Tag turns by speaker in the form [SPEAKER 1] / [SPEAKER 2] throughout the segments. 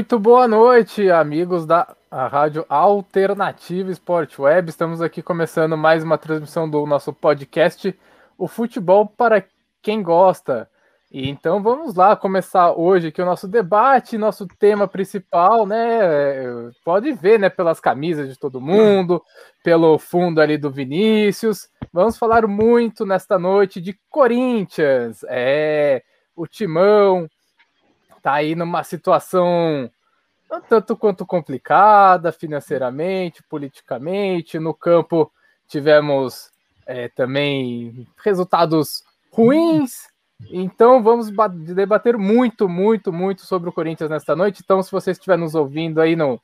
[SPEAKER 1] Muito boa noite, amigos da Rádio Alternativa Sport Web. Estamos aqui começando mais uma transmissão do nosso podcast, O Futebol para quem gosta. E então vamos lá começar hoje aqui o nosso debate, nosso tema principal, né? Pode ver, né, pelas camisas de todo mundo, pelo fundo ali do Vinícius. Vamos falar muito nesta noite de Corinthians. É, o Timão tá aí numa situação tanto quanto complicada financeiramente, politicamente. No campo tivemos é, também resultados ruins. Então vamos debater muito, muito, muito sobre o Corinthians nesta noite. Então, se você estiver nos ouvindo aí no,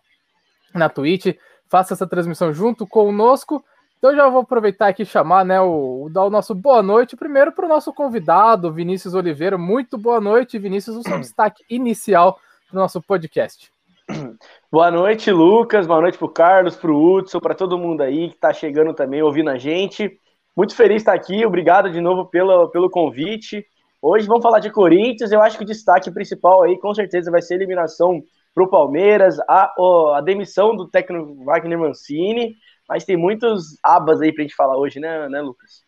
[SPEAKER 1] na Twitch, faça essa transmissão junto conosco. Então já vou aproveitar aqui e chamar, né, o, o, dar o nosso boa noite primeiro para o nosso convidado, Vinícius Oliveira. Muito boa noite, Vinícius, o seu destaque inicial do nosso podcast.
[SPEAKER 2] Boa noite, Lucas. Boa noite para o Carlos, para o Hudson, para todo mundo aí que está chegando também, ouvindo a gente. Muito feliz de estar aqui. Obrigado de novo pelo, pelo convite. Hoje vamos falar de Corinthians. Eu acho que o destaque principal aí, com certeza, vai ser a eliminação para o Palmeiras, a, a demissão do técnico Wagner Mancini mas tem muitos abas aí pra gente falar hoje, né, né Lucas?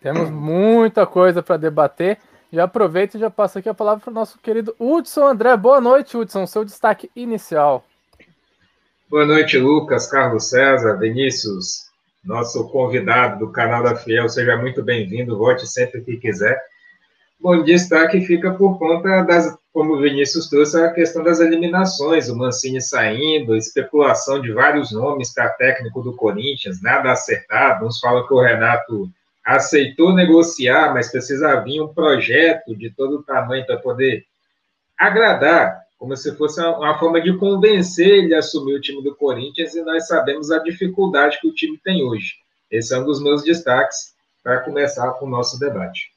[SPEAKER 1] Temos muita coisa para debater. Já aproveito e já passo aqui a palavra para o nosso querido Hudson André. Boa noite, Hudson. Seu destaque inicial.
[SPEAKER 3] Boa noite, Lucas, Carlos César, Vinícius, nosso convidado do canal da Fiel. Seja muito bem-vindo. Volte sempre que quiser. Bom, destaque fica por conta das, como o Vinícius trouxe, a questão das eliminações, o Mancini saindo, especulação de vários nomes para técnico do Corinthians, nada acertado. Uns falam que o Renato aceitou negociar, mas precisa vir um projeto de todo tamanho para poder agradar, como se fosse uma forma de convencer ele a assumir o time do Corinthians, e nós sabemos a dificuldade que o time tem hoje. Esse é um dos meus destaques para começar com o nosso debate.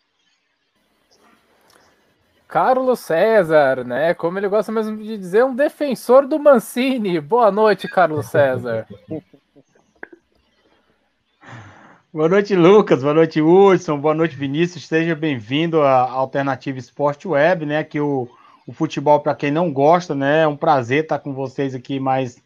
[SPEAKER 1] Carlos César, né? Como ele gosta mesmo de dizer, um defensor do Mancini. Boa noite, Carlos César.
[SPEAKER 4] boa noite, Lucas. Boa noite, Hudson. Boa noite, Vinícius. Seja bem-vindo à Alternativa Esporte Web, né? Que o, o futebol, para quem não gosta, né? É um prazer estar com vocês aqui mais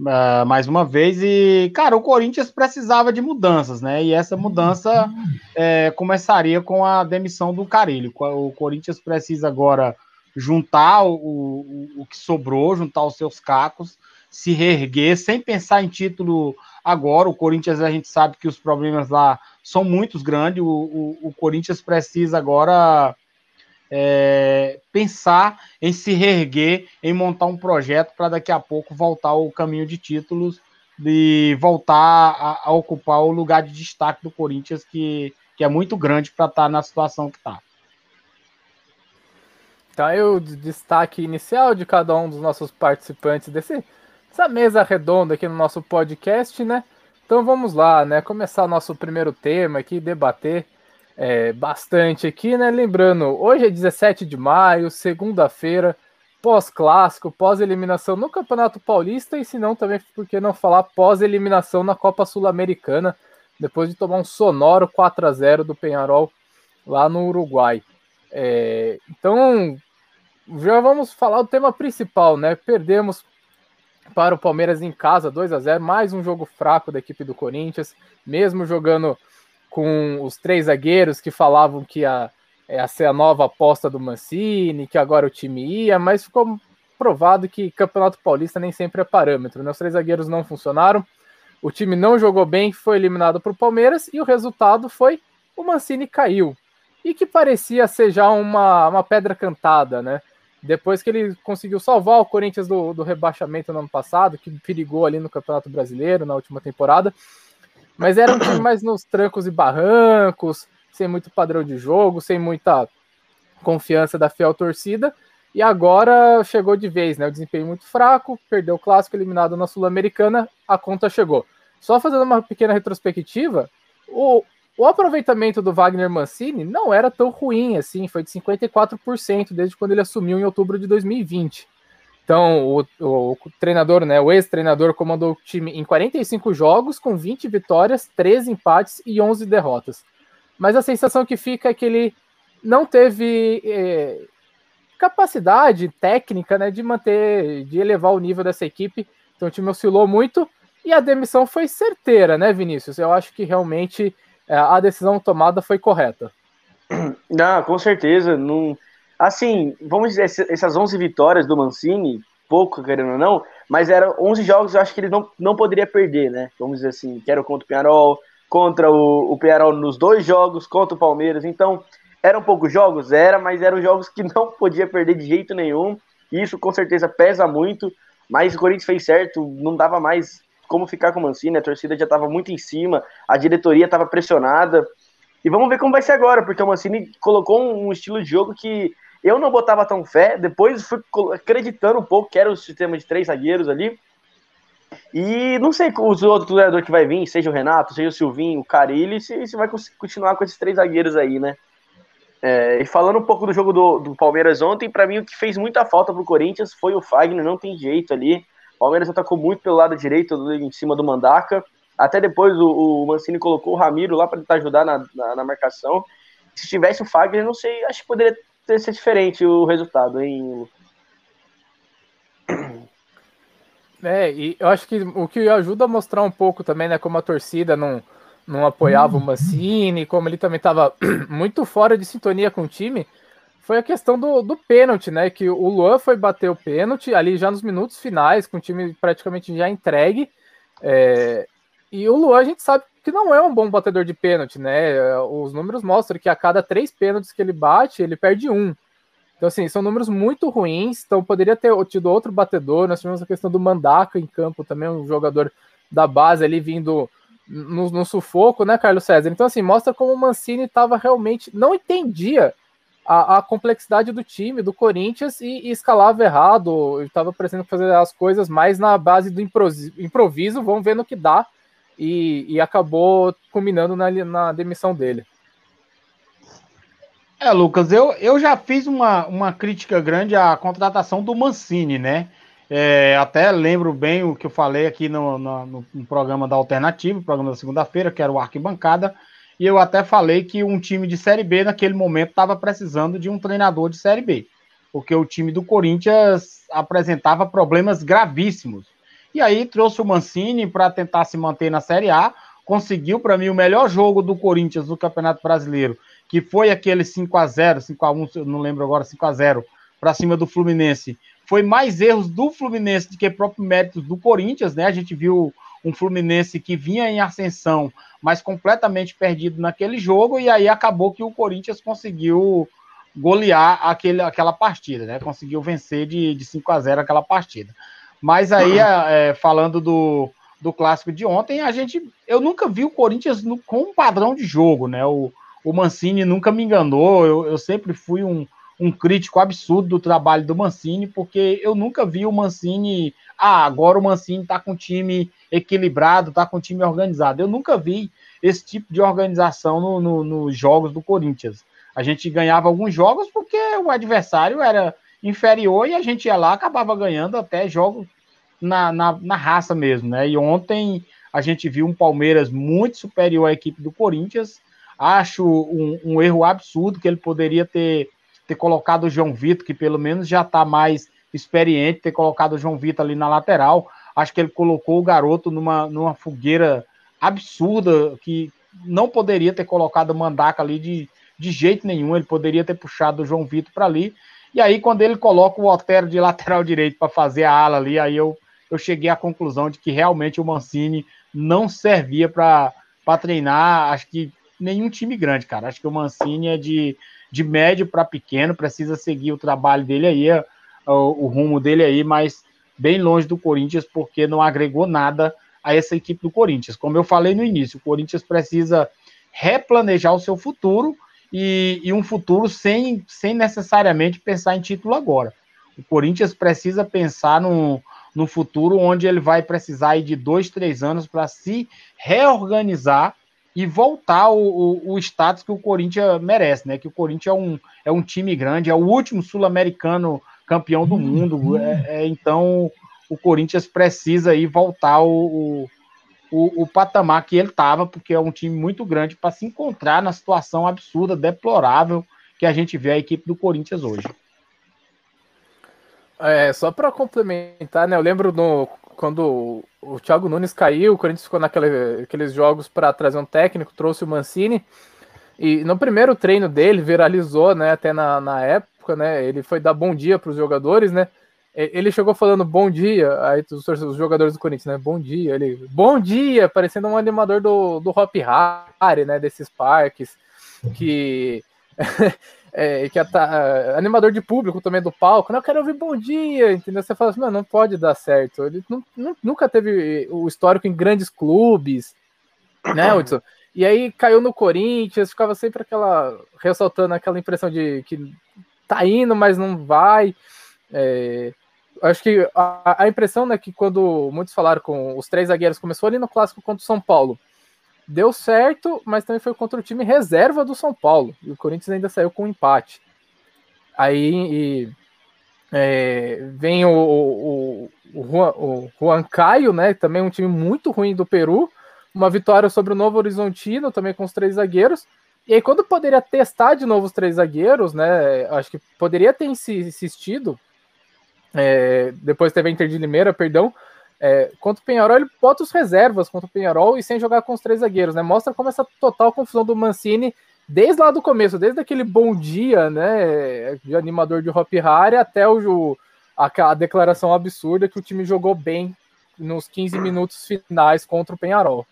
[SPEAKER 4] uh, mais uma vez. E, cara, o Corinthians precisava de mudanças, né? E essa mudança é, começaria com a demissão do Carilho. O Corinthians precisa agora juntar o, o, o que sobrou, juntar os seus cacos, se reerguer, sem pensar em título agora. O Corinthians, a gente sabe que os problemas lá são muito grandes. O, o, o Corinthians precisa agora é, pensar em se reerguer, em montar um projeto para daqui a pouco voltar ao caminho de títulos e voltar a, a, ocupar o lugar de destaque do Corinthians, que, que é muito grande para estar tá na situação que está.
[SPEAKER 1] Então, aí o destaque inicial de cada um dos nossos participantes desse, dessa mesa redonda aqui no nosso podcast, né? Então vamos lá, né? Começar nosso primeiro tema aqui, debater é, bastante aqui, né? Lembrando, hoje é 17 de maio, segunda-feira, pós-clássico, pós-eliminação no Campeonato Paulista e se não também, por que não falar pós-eliminação na Copa Sul-Americana, depois de tomar um sonoro 4 a 0 do Penharol lá no Uruguai. É, então, já vamos falar do tema principal, né? Perdemos para o Palmeiras em casa, 2 a 0 mais um jogo fraco da equipe do Corinthians, mesmo jogando com os três zagueiros que falavam que ia, ia ser a nova aposta do Mancini, que agora o time ia, mas ficou provado que Campeonato Paulista nem sempre é parâmetro. Né? Os três zagueiros não funcionaram, o time não jogou bem, foi eliminado para o Palmeiras e o resultado foi o Mancini caiu. E que parecia ser já uma, uma pedra cantada, né? Depois que ele conseguiu salvar o Corinthians do, do rebaixamento no ano passado, que perigou ali no Campeonato Brasileiro na última temporada, mas era um time mais nos trancos e barrancos, sem muito padrão de jogo, sem muita confiança da fiel torcida. E agora chegou de vez, né? O desempenho muito fraco, perdeu o clássico, eliminado na Sul-Americana, a conta chegou. Só fazendo uma pequena retrospectiva, o, o aproveitamento do Wagner Mancini não era tão ruim assim, foi de 54% desde quando ele assumiu em outubro de 2020. Então, o, o, o treinador, né, o ex-treinador comandou o time em 45 jogos, com 20 vitórias, 13 empates e 11 derrotas. Mas a sensação que fica é que ele não teve é, capacidade técnica, né, de manter, de elevar o nível dessa equipe. Então o time oscilou muito e a demissão foi certeira, né, Vinícius? Eu acho que realmente é, a decisão tomada foi correta.
[SPEAKER 2] Não, com certeza. Não... Assim, vamos dizer, essas 11 vitórias do Mancini, pouco, querendo ou não, mas eram 11 jogos eu acho que ele não, não poderia perder, né? Vamos dizer assim, que era contra o Penarol, contra o, o Penarol nos dois jogos, contra o Palmeiras. Então, eram poucos jogos? Era, mas eram jogos que não podia perder de jeito nenhum. Isso com certeza pesa muito, mas o Corinthians fez certo, não dava mais como ficar com o Mancini, a torcida já estava muito em cima, a diretoria estava pressionada. E vamos ver como vai ser agora, porque o Mancini colocou um estilo de jogo que eu não botava tão fé, depois fui acreditando um pouco que era o sistema de três zagueiros ali. E não sei os outros treinadores que vai vir, seja o Renato, seja o Silvinho, o Carilli, se, se vai continuar com esses três zagueiros aí, né? É, e falando um pouco do jogo do, do Palmeiras ontem, para mim o que fez muita falta pro Corinthians foi o Fagner, não tem jeito ali. O Palmeiras atacou muito pelo lado direito, em cima do Mandaca. Até depois o, o Mancini colocou o Ramiro lá para tentar ajudar na, na, na, marcação. Se tivesse o Fagner, não sei, acho que poderia ter sido diferente o resultado, hein?
[SPEAKER 1] É, e eu acho que o que ajuda a mostrar um pouco também, né, como a torcida não, não apoiava o Mancini, como ele também estava muito fora de sintonia com o time, foi a questão do, do pênalti, né? Que o Luan foi bater o pênalti ali já nos minutos finais, com o time praticamente já entregue. É, e o Luan a gente sabe que não é um bom batedor de pênalti, né? Os números mostram que a cada três pênaltis que ele bate, ele perde um. Então, assim, são números muito ruins. Então, poderia ter tido outro batedor. Nós tivemos a questão do Mandaca em campo também, um jogador da base ali vindo no, no sufoco, né, Carlos César? Então, assim, mostra como o Mancini estava realmente. Não entendia a, a, complexidade do time, do Corinthians, e, e escalava errado. Estava parecendo fazer as coisas mais na base do improviso, vamos ver no que dá, e, e acabou culminando na, na demissão dele.
[SPEAKER 4] É, Lucas, eu, eu já fiz uma, uma crítica grande à contratação do Mancini, né? É, até lembro bem o que eu falei aqui no, no, no programa da Alternativa, programa da segunda-feira, que era o Arquibancada, e eu até falei que um time de Série B naquele momento estava precisando de um treinador de Série B, porque o time do Corinthians apresentava problemas gravíssimos. E aí trouxe o Mancini para tentar se manter na Série A, conseguiu para mim o melhor jogo do Corinthians no Campeonato Brasileiro, que foi aquele 5 a 0 5 a 1 eu não lembro agora, 5 a 0 para cima do Fluminense. Foi mais erros do Fluminense do que próprio méritos do Corinthians, né? A gente viu um Fluminense que vinha em ascensão, mas completamente perdido naquele jogo, e aí acabou que o Corinthians conseguiu golear aquele, aquela partida, né? Conseguiu vencer de, de 5 a 0 aquela partida. Mas aí, é, falando do, do clássico de ontem, a gente. Eu nunca vi o Corinthians no, com um padrão de jogo, né? O, o Mancini nunca me enganou, eu, eu sempre fui um, um crítico absurdo do trabalho do Mancini, porque eu nunca vi o Mancini. Ah, agora o Mancini tá com time equilibrado, tá com time organizado. Eu nunca vi esse tipo de organização nos no, no jogos do Corinthians. A gente ganhava alguns jogos porque o adversário era inferior e a gente ia lá acabava ganhando até jogos na, na, na raça mesmo, né? E ontem a gente viu um Palmeiras muito superior à equipe do Corinthians. Acho um, um erro absurdo que ele poderia ter, ter colocado o João Vitor, que pelo menos já está mais experiente, ter colocado o João Vitor ali na lateral. Acho que ele colocou o garoto numa, numa fogueira absurda que não poderia ter colocado o Mandaca ali de, de jeito nenhum. Ele poderia ter puxado o João Vitor para ali. E aí, quando ele coloca o Otero de lateral direito para fazer a ala ali, aí eu, eu cheguei à conclusão de que realmente o Mancini não servia para treinar, acho que nenhum time grande, cara. Acho que o Mancini é de, de médio para pequeno, precisa seguir o trabalho dele aí, o, o rumo dele aí, mas bem longe do Corinthians, porque não agregou nada a essa equipe do Corinthians. Como eu falei no início, o Corinthians precisa replanejar o seu futuro e, e, um futuro sem, sem necessariamente pensar em título agora. O Corinthians precisa pensar no, no futuro onde ele vai precisar de dois, três anos para se reorganizar e voltar o, o, o, status que o Corinthians merece, né? Que o Corinthians é um, é um time grande, é o último sul-americano campeão do mundo. Uhum. É, é, então o Corinthians precisa aí voltar o, o, o patamar que ele estava, porque é um time muito grande para se encontrar na situação absurda, deplorável que a gente vê a equipe do Corinthians hoje.
[SPEAKER 1] É, só para complementar, né? Eu lembro no, quando o Thiago Nunes caiu, o Corinthians ficou naqueles jogos para trazer um técnico, trouxe o Mancini. E no primeiro treino dele, viralizou, né? Até na, na época, né? Ele foi dar bom dia para os jogadores, né? Ele chegou falando bom dia, aí os, os, jogadores do Corinthians, né? Bom dia, ele, bom dia, parecendo um animador do, do Hop Harry, né? Desses parques, que é, que é, tá, animador de público também do palco, não, eu quero ouvir bom dia, entendeu? Você fala assim, não, não pode dar certo. Ele não, nunca teve o histórico em grandes clubes, né, Hudson? E aí caiu no Corinthians, ficava sempre aquela, ressaltando aquela impressão de que tá indo, mas não vai. É, acho que a, a impressão, né, que quando muitos falaram com os três zagueiros, começou ali no clássico contra o São Paulo, deu certo, mas também foi contra o time reserva do São Paulo. E o Corinthians ainda saiu com um empate. Aí e, é, vem o, o, o, Juan, o Juan Caio, né? Também um time muito ruim do Peru. Uma vitória sobre o Novo Horizontino, também com os três zagueiros. E aí, quando poderia testar de novo os três zagueiros, né? Acho que poderia ter insistido. É, depois teve a Inter de Limeira, perdão é, contra o Penharol, ele bota os reservas contra o Penharol e sem jogar com os três zagueiros, né? Mostra como essa total confusão do Mancini, desde lá do começo, desde aquele bom dia, né? De animador de Hop Harry até o, a, a declaração absurda que o time jogou bem nos 15 minutos finais contra o Penharol.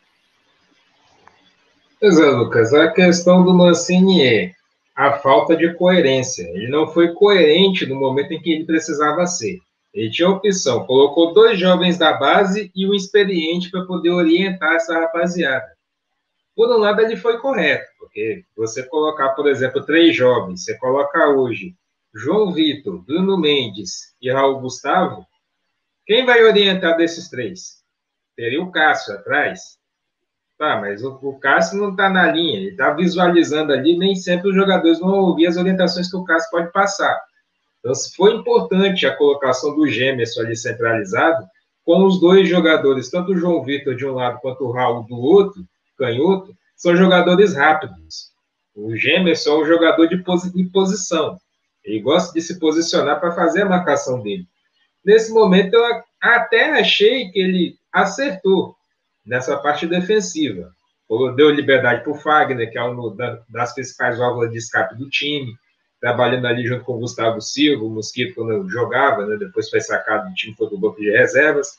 [SPEAKER 3] Pois é, Lucas. A questão do Mancini é a falta de coerência. Ele não foi coerente no momento em que ele precisava ser. Ele tinha opção, colocou dois jovens da base e um experiente para poder orientar essa rapaziada. Por um lado, ele foi correto, porque você colocar, por exemplo, três jovens, você colocar hoje João Vitor, Bruno Mendes e Raul Gustavo, quem vai orientar desses três? Teria o Cássio atrás. Tá, mas o, o Cássio não está na linha, ele está visualizando ali, nem sempre os jogadores vão ouvir as orientações que o Cássio pode passar. Então, foi importante a colocação do Gêmeos ali centralizado, com os dois jogadores, tanto o João Vitor de um lado quanto o Raul do outro, canhoto, são jogadores rápidos. O Gêmeos é um jogador de, de posição. Ele gosta de se posicionar para fazer a marcação dele. Nesse momento, eu até achei que ele acertou nessa parte defensiva. Deu liberdade para o Fagner, que é uma das principais válvulas de escape do time trabalhando ali junto com o Gustavo Silva, o Mosquito, quando jogava, né? depois foi sacado do time, foi do banco de reservas.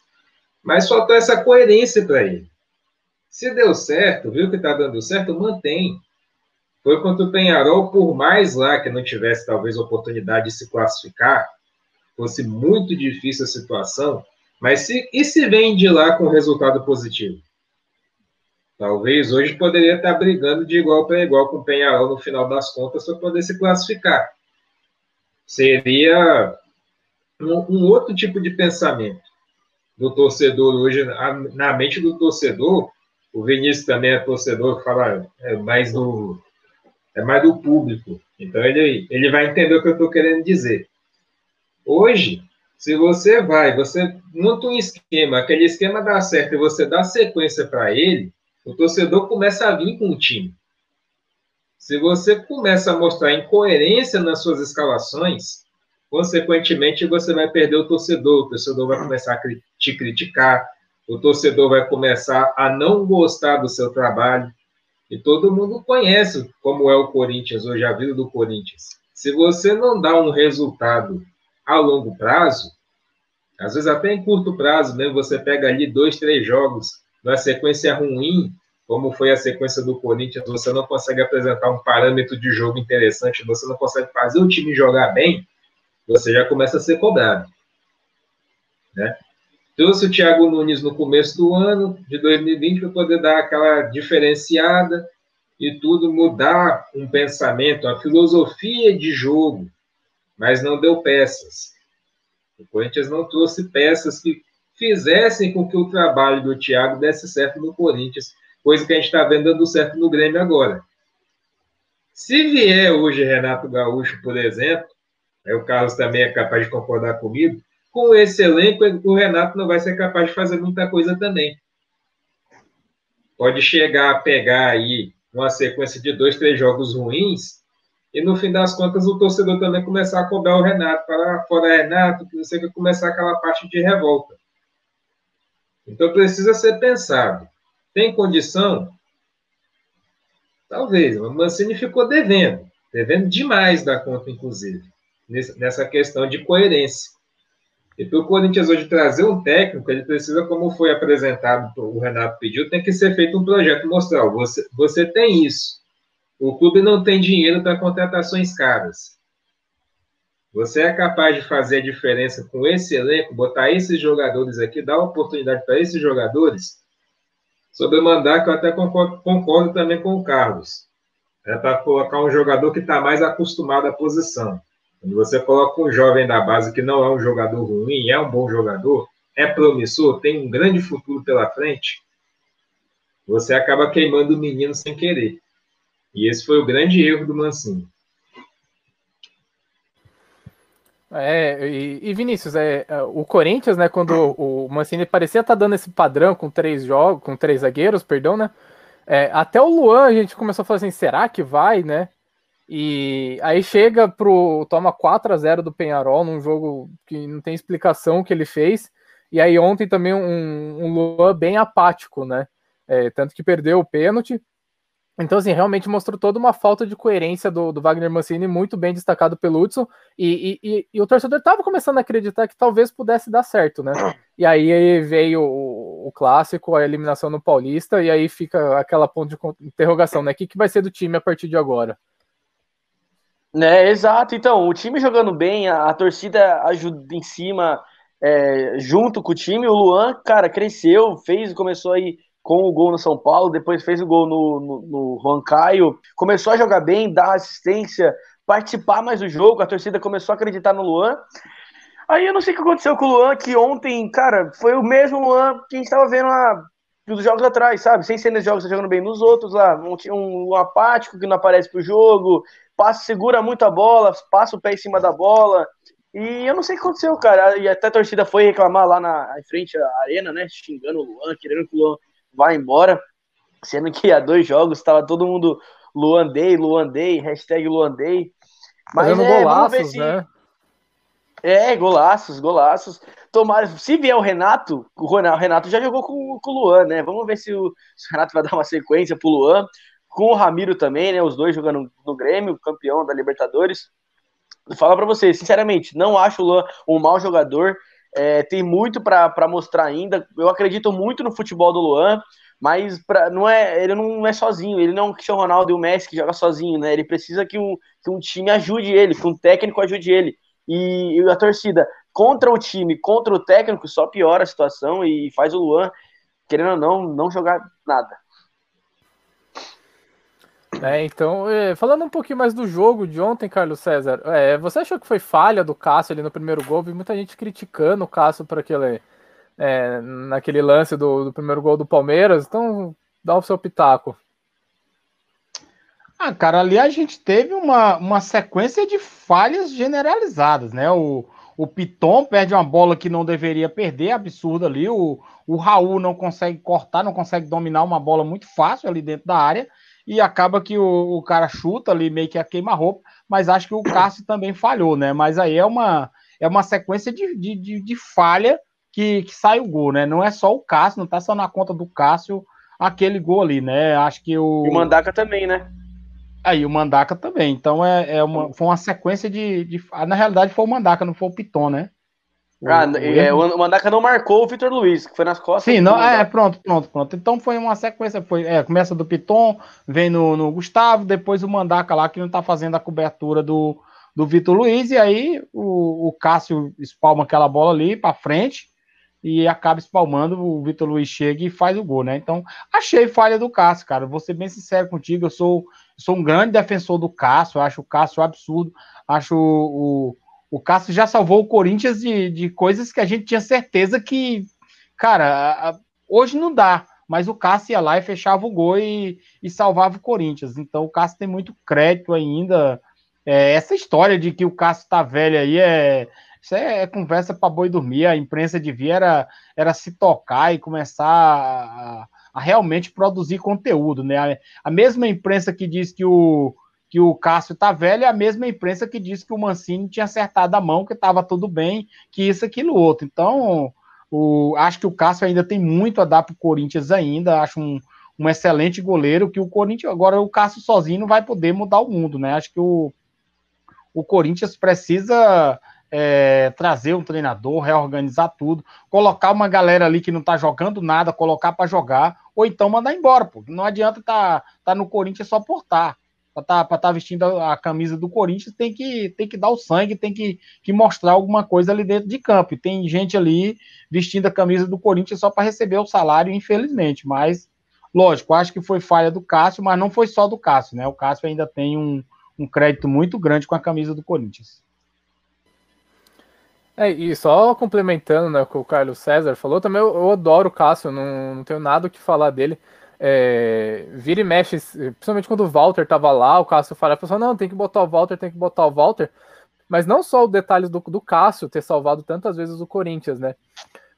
[SPEAKER 3] Mas faltou essa coerência para ele. Se deu certo, viu que está dando certo, mantém. Foi contra o Penharol, por mais lá que não tivesse talvez oportunidade de se classificar, fosse muito difícil a situação, mas se, e se vem de lá com resultado positivo? Talvez hoje poderia estar brigando de igual para igual com o Penharol no final das contas para poder se classificar. Seria um, um, outro tipo de pensamento do torcedor hoje, na mente do torcedor. O Vinícius também é torcedor, fala é mais do é mais do público. Então ele, ele vai entender o que eu estou querendo dizer. Hoje, se você vai, você monta um esquema, aquele esquema dá certo e você dá sequência para ele, o torcedor começa a vir com o time. Se você começa a mostrar incoerência nas suas escalações, consequentemente você vai perder o torcedor, o torcedor vai começar a te criticar, o torcedor vai começar a não gostar do seu trabalho. E todo mundo conhece como é o Corinthians hoje, a vida do Corinthians. Se você não dá um resultado a longo prazo, às vezes até em curto prazo, mesmo você pega ali dois, três jogos numa sequência ruim, como foi a sequência do Corinthians, você não consegue apresentar um parâmetro de jogo interessante, você não consegue fazer o time jogar bem, você já começa a ser cobrado. Né? Trouxe o Thiago Nunes no começo do ano de 2020 para poder dar aquela diferenciada e tudo, mudar um pensamento, uma filosofia de jogo, mas não deu peças. O Corinthians não trouxe peças que fizessem com que o trabalho do Thiago desse certo no Corinthians, coisa que a gente está vendo dando certo no Grêmio agora. Se vier hoje Renato Gaúcho, por exemplo, aí o Carlos também é capaz de concordar comigo, com esse elenco, o Renato não vai ser capaz de fazer muita coisa também. Pode chegar a pegar aí uma sequência de dois, três jogos ruins e no fim das contas o torcedor também começar a cobrar o Renato, para fora Renato, que você vai começar aquela parte de revolta. Então precisa ser pensado. Tem condição? Talvez. O Mancini ficou devendo, devendo demais da conta, inclusive, nessa questão de coerência. E para o Corinthians hoje trazer um técnico, ele precisa, como foi apresentado, o Renato pediu, tem que ser feito um projeto mostrar, você, você tem isso. O clube não tem dinheiro para contratações caras. Você é capaz de fazer a diferença com esse elenco, botar esses jogadores aqui, dar oportunidade para esses jogadores? Sobre o mandato, eu até concordo, concordo também com o Carlos. É para colocar um jogador que está mais acostumado à posição. Quando você coloca um jovem da base que não é um jogador ruim, é um bom jogador, é promissor, tem um grande futuro pela frente, você acaba queimando o menino sem querer. E esse foi o grande erro do Mancini.
[SPEAKER 1] É, e, e Vinícius, é, é, o Corinthians, né, quando o Mancini parecia estar tá dando esse padrão com três jogos, com três zagueiros, perdão, né? É, até o Luan a gente começou a falar assim, será que vai, né? E aí chega pro. toma 4 a 0 do Penharol num jogo que não tem explicação que ele fez. E aí ontem também um, um Luan bem apático, né? É, tanto que perdeu o pênalti. Então, assim, realmente mostrou toda uma falta de coerência do, do Wagner Mancini, muito bem destacado pelo Hudson, e, e, e, o torcedor estava começando a acreditar que talvez pudesse dar certo, né? E aí veio o, o, clássico, a eliminação no Paulista, e aí fica aquela ponto de interrogação, né? O que, que vai ser do time a partir de agora?
[SPEAKER 2] Né, exato. Então, o time jogando bem, a, a torcida ajuda em cima, é, junto com o time. O Luan, cara, cresceu, fez, começou aí com o gol no São Paulo, depois fez o gol no, no, no Juan Caio, começou a jogar bem, dar assistência, participar mais do jogo, a torcida começou a acreditar no Luan. Aí eu não sei o que aconteceu com o Luan, que ontem, cara, foi o mesmo Luan que a gente estava vendo lá dos jogos atrás, sabe? Sem ser nos jogos, tá jogando bem nos outros lá. Um, um, apático que não aparece pro jogo, passa, segura muito a bola, passa o pé em cima da bola. E eu não sei o que aconteceu, cara. E até a torcida foi reclamar lá na em frente à arena, né? Xingando o Luan, querendo que o Luan vá embora. Sendo que há dois jogos estava todo mundo Luan Day, Luan Day, hashtag Luan Day.
[SPEAKER 1] Mas Fazendo é, golaços, se... né?
[SPEAKER 2] É, golaços, golaços. Tomara, se vier o Renato, o Renato já jogou com, com o Luan, né? Vamos ver se o, se o Renato vai dar uma sequência pro Luan com o Ramiro também, né? Os dois jogando no Grêmio, campeão da Libertadores. Fala para você, sinceramente, não acho o Luan um mau jogador. É, tem muito para mostrar ainda. Eu acredito muito no futebol do Luan, mas pra, não é, ele não é sozinho. Ele não é um Cristiano Ronaldo e o Messi que joga sozinho, né? Ele precisa que um, que um time ajude ele, que um técnico ajude ele. E, e a torcida contra o time, contra o técnico, só piora a situação e faz o Luan, querendo ou não, não jogar nada.
[SPEAKER 1] É, então, é, falando um pouquinho mais do jogo de ontem, Carlos César, é, você achou que foi falha do Cássio ali no primeiro gol? Vi muita gente criticando o Cássio por aquele, é, naquele lance do, do, primeiro gol do Palmeiras, então dá o seu pitaco.
[SPEAKER 4] Ah, cara, ali a gente teve uma, uma sequência de falhas generalizadas, né? O, o Piton perde uma bola que não deveria perder, absurdo ali. O, o Raul não consegue cortar, não consegue dominar uma bola muito fácil ali dentro da área e acaba que o, o cara chuta ali meio que a queima-roupa, mas acho que o Cássio também falhou, né? Mas aí é uma, é uma sequência de, de, de, de falha que, que sai o gol, né? Não é só o Cássio, não tá só na conta do Cássio aquele gol ali, né? Acho que o.
[SPEAKER 2] E o Mandaca também, né?
[SPEAKER 4] Aí o Mandaca também. Então é, é uma, foi uma sequência de, de. Na realidade foi o Mandaca, não foi o Piton, né?
[SPEAKER 2] Ah, o, é, o Mandaca não marcou o Vitor Luiz, que foi nas costas.
[SPEAKER 4] Sim, não, é, pronto, pronto, pronto. Então foi uma sequência, foi, é, começa do Piton, vem no, no Gustavo, depois o Mandaca lá, que não tá fazendo a cobertura do, do Vitor Luiz, e aí o, o Cássio espalma aquela bola ali para frente e acaba espalmando, o Vitor Luiz chega e faz o gol, né? Então, achei falha do Cássio, cara. Vou ser bem sincero contigo, eu sou, sou um grande defensor do Cássio, acho o Cássio absurdo, acho o o Cássio já salvou o Corinthians de, de coisas que a gente tinha certeza que, cara, hoje não dá, mas o Cássio ia lá e fechava o gol e, e salvava o Corinthians. Então o Cássio tem muito crédito ainda. É, essa história de que o Cássio tá velho aí é. Isso é, é conversa para boi dormir. A imprensa devia era, era se tocar e começar a, a realmente produzir conteúdo, né? A, a mesma imprensa que diz que o, que o Cássio tá velho, é a mesma imprensa que disse que o Mancini tinha acertado a mão, que estava tudo bem, que isso, aquilo, outro. Então, o, acho que o Cássio ainda tem muito a dar para o Corinthians ainda, acho um, um excelente goleiro, que o Corinthians, agora o Cássio sozinho não vai poder mudar o mundo, né? Acho que o, o Corinthians precisa é, trazer um treinador, reorganizar tudo, colocar uma galera ali que não tá jogando nada, colocar para jogar, ou então mandar embora, pô. Não adianta tá, tá no Corinthians só portar para estar tá, tá vestindo a, a, camisa do Corinthians, tem que, tem que dar o sangue, tem que, que mostrar alguma coisa ali dentro de campo. E tem gente ali vestindo a camisa do Corinthians só para receber o salário, infelizmente. Mas, lógico, acho que foi falha do Cássio, mas não foi só do Cássio, né? O Cássio ainda tem um, um crédito muito grande com a camisa do Corinthians.
[SPEAKER 1] É, e só complementando né, o que o Carlos César falou, também eu, eu adoro o Cássio, não, não tenho nada o que falar dele é, vira e mexe, principalmente quando o Walter tava lá, o Cássio fala, pessoal, não, tem que botar o Walter, tem que botar o Walter, mas não só o detalhe do, do Cássio ter salvado tantas vezes o Corinthians, né?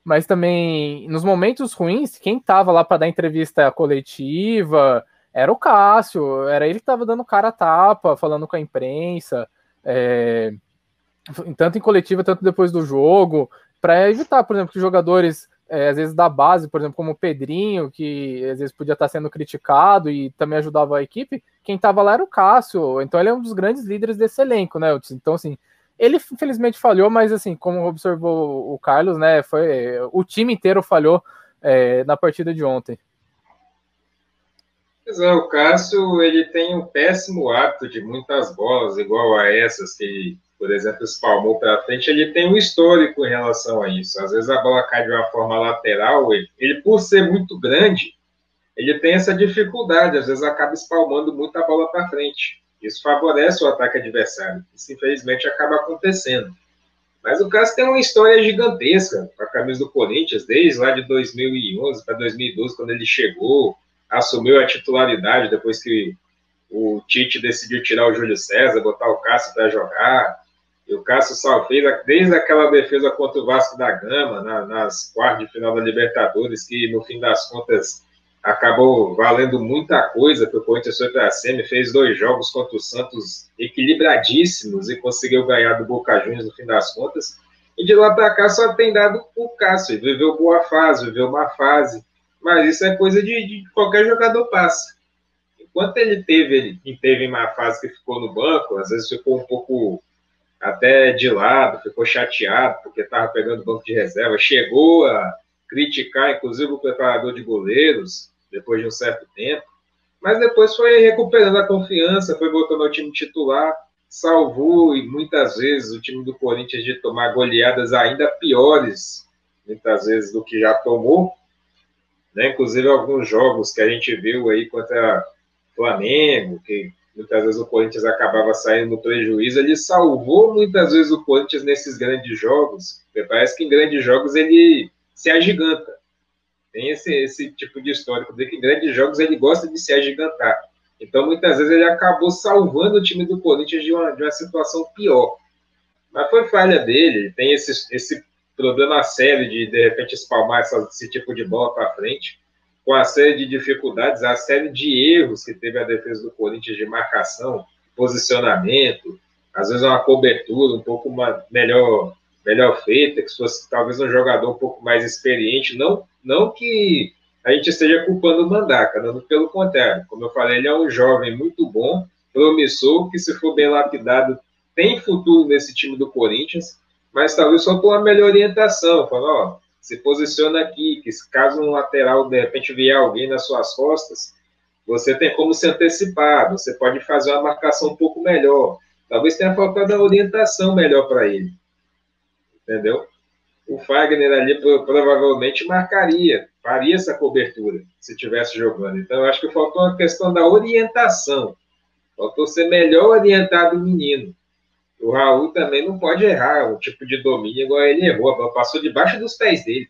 [SPEAKER 1] Mas também, nos momentos ruins, quem tava lá para dar entrevista coletiva era o Cássio, era ele que tava dando cara a tapa, falando com a imprensa, é, tanto em coletiva, tanto depois do jogo, para evitar, por exemplo, que jogadores é, às vezes da base, por exemplo, como o Pedrinho, que às vezes podia estar sendo criticado e também ajudava a equipe, quem estava lá era o Cássio, então ele é um dos grandes líderes desse elenco, né? Então, assim, ele infelizmente falhou, mas assim, como observou o Carlos, né, foi o time inteiro falhou é, na partida de ontem.
[SPEAKER 3] Pois é, o Cássio ele tem um péssimo hábito de muitas bolas, igual a essas que por exemplo, espalmou para frente, ele tem um histórico em relação a isso. Às vezes a bola cai de uma forma lateral, ele, ele por ser muito grande, ele tem essa dificuldade, às vezes acaba espalmando muito a bola para frente. Isso favorece o ataque adversário. Isso, infelizmente, acaba acontecendo. Mas o Cássio tem uma história gigantesca com a camisa do Corinthians, desde lá de 2011 para 2012, quando ele chegou, assumiu a titularidade depois que o Tite decidiu tirar o Júlio César, botar o Cássio para jogar. E o Cássio fez desde aquela defesa contra o Vasco da Gama, na, nas quartas de final da Libertadores, que no fim das contas acabou valendo muita coisa, porque o Corinthians foi para a SEMI, fez dois jogos contra o Santos equilibradíssimos e conseguiu ganhar do Boca Juniors no fim das contas. E de lá para cá só tem dado o Cássio, viveu boa fase, viveu má fase, mas isso é coisa de, de qualquer jogador passa. Enquanto ele teve, ele teve má fase que ficou no banco, às vezes ficou um pouco até de lado, ficou chateado porque estava pegando banco de reserva, chegou a criticar, inclusive, o preparador de goleiros, depois de um certo tempo, mas depois foi recuperando a confiança, foi voltando ao time titular, salvou e muitas vezes o time do Corinthians de tomar goleadas ainda piores, muitas vezes do que já tomou, né? Inclusive alguns jogos que a gente viu aí contra Flamengo, que muitas vezes o Corinthians acabava saindo no prejuízo, ele salvou muitas vezes o Corinthians nesses grandes jogos. Parece que em grandes jogos ele se agiganta. Tem esse, esse tipo de histórico de que em grandes jogos ele gosta de se agigantar. Então, muitas vezes, ele acabou salvando o time do Corinthians de uma, de uma situação pior. Mas foi falha dele, ele tem esse, esse problema sério de, de repente, espalmar essa, esse tipo de bola para frente com a série de dificuldades, a série de erros que teve a defesa do Corinthians de marcação, posicionamento, às vezes uma cobertura um pouco melhor, melhor feita, que fosse talvez um jogador um pouco mais experiente, não, não que a gente esteja culpando o Mandaca, não, pelo contrário, como eu falei, ele é um jovem muito bom, promissor, que se for bem lapidado, tem futuro nesse time do Corinthians, mas talvez só com uma melhor orientação, falando, ó, se posiciona aqui, que caso um lateral de repente vier alguém nas suas costas, você tem como se antecipar, você pode fazer uma marcação um pouco melhor. Talvez tenha faltado a orientação melhor para ele. Entendeu? O Fagner ali provavelmente marcaria, faria essa cobertura se estivesse jogando. Então, eu acho que faltou a questão da orientação. Faltou ser melhor orientado o menino. O Raul também não pode errar um tipo de domínio igual ele errou. A bola passou debaixo dos pés dele.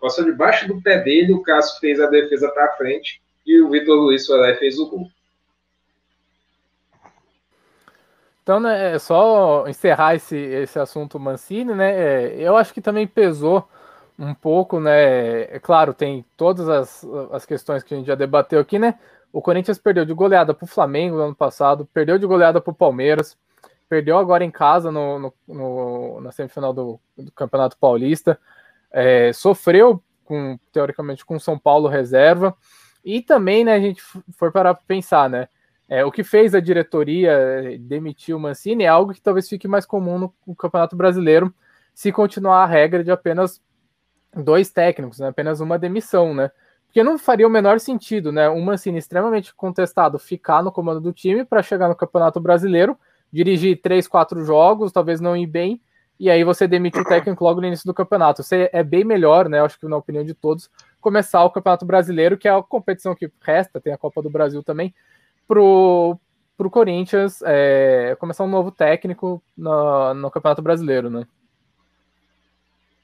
[SPEAKER 3] Passou debaixo do pé dele, o Cássio fez a defesa para frente e o Vitor Luiz foi lá e fez o gol.
[SPEAKER 1] Então, né, é só encerrar esse, esse assunto Mancini, né? É, eu acho que também pesou um pouco, né? É claro, tem todas as, as questões que a gente já debateu aqui, né? O Corinthians perdeu de goleada para o Flamengo no ano passado, perdeu de goleada para o Palmeiras, perdeu agora em casa no, no, no na semifinal do, do Campeonato Paulista, é, sofreu com teoricamente com São Paulo reserva e também, né, a gente for parar para pensar, né, é, o que fez a diretoria é, demitir o Mancini é algo que talvez fique mais comum no, no Campeonato Brasileiro se continuar a regra de apenas dois técnicos, né, apenas uma demissão, né? Porque não faria o menor sentido, né? Um Mancini extremamente contestado ficar no comando do time para chegar no Campeonato Brasileiro, dirigir três, quatro jogos, talvez não ir bem, e aí você demite o técnico logo no início do campeonato. Você é bem melhor, né? Acho que na opinião de todos, começar o Campeonato Brasileiro, que é a competição que resta, tem a Copa do Brasil também, pro, pro Corinthians é, começar um novo técnico no, no Campeonato Brasileiro, né?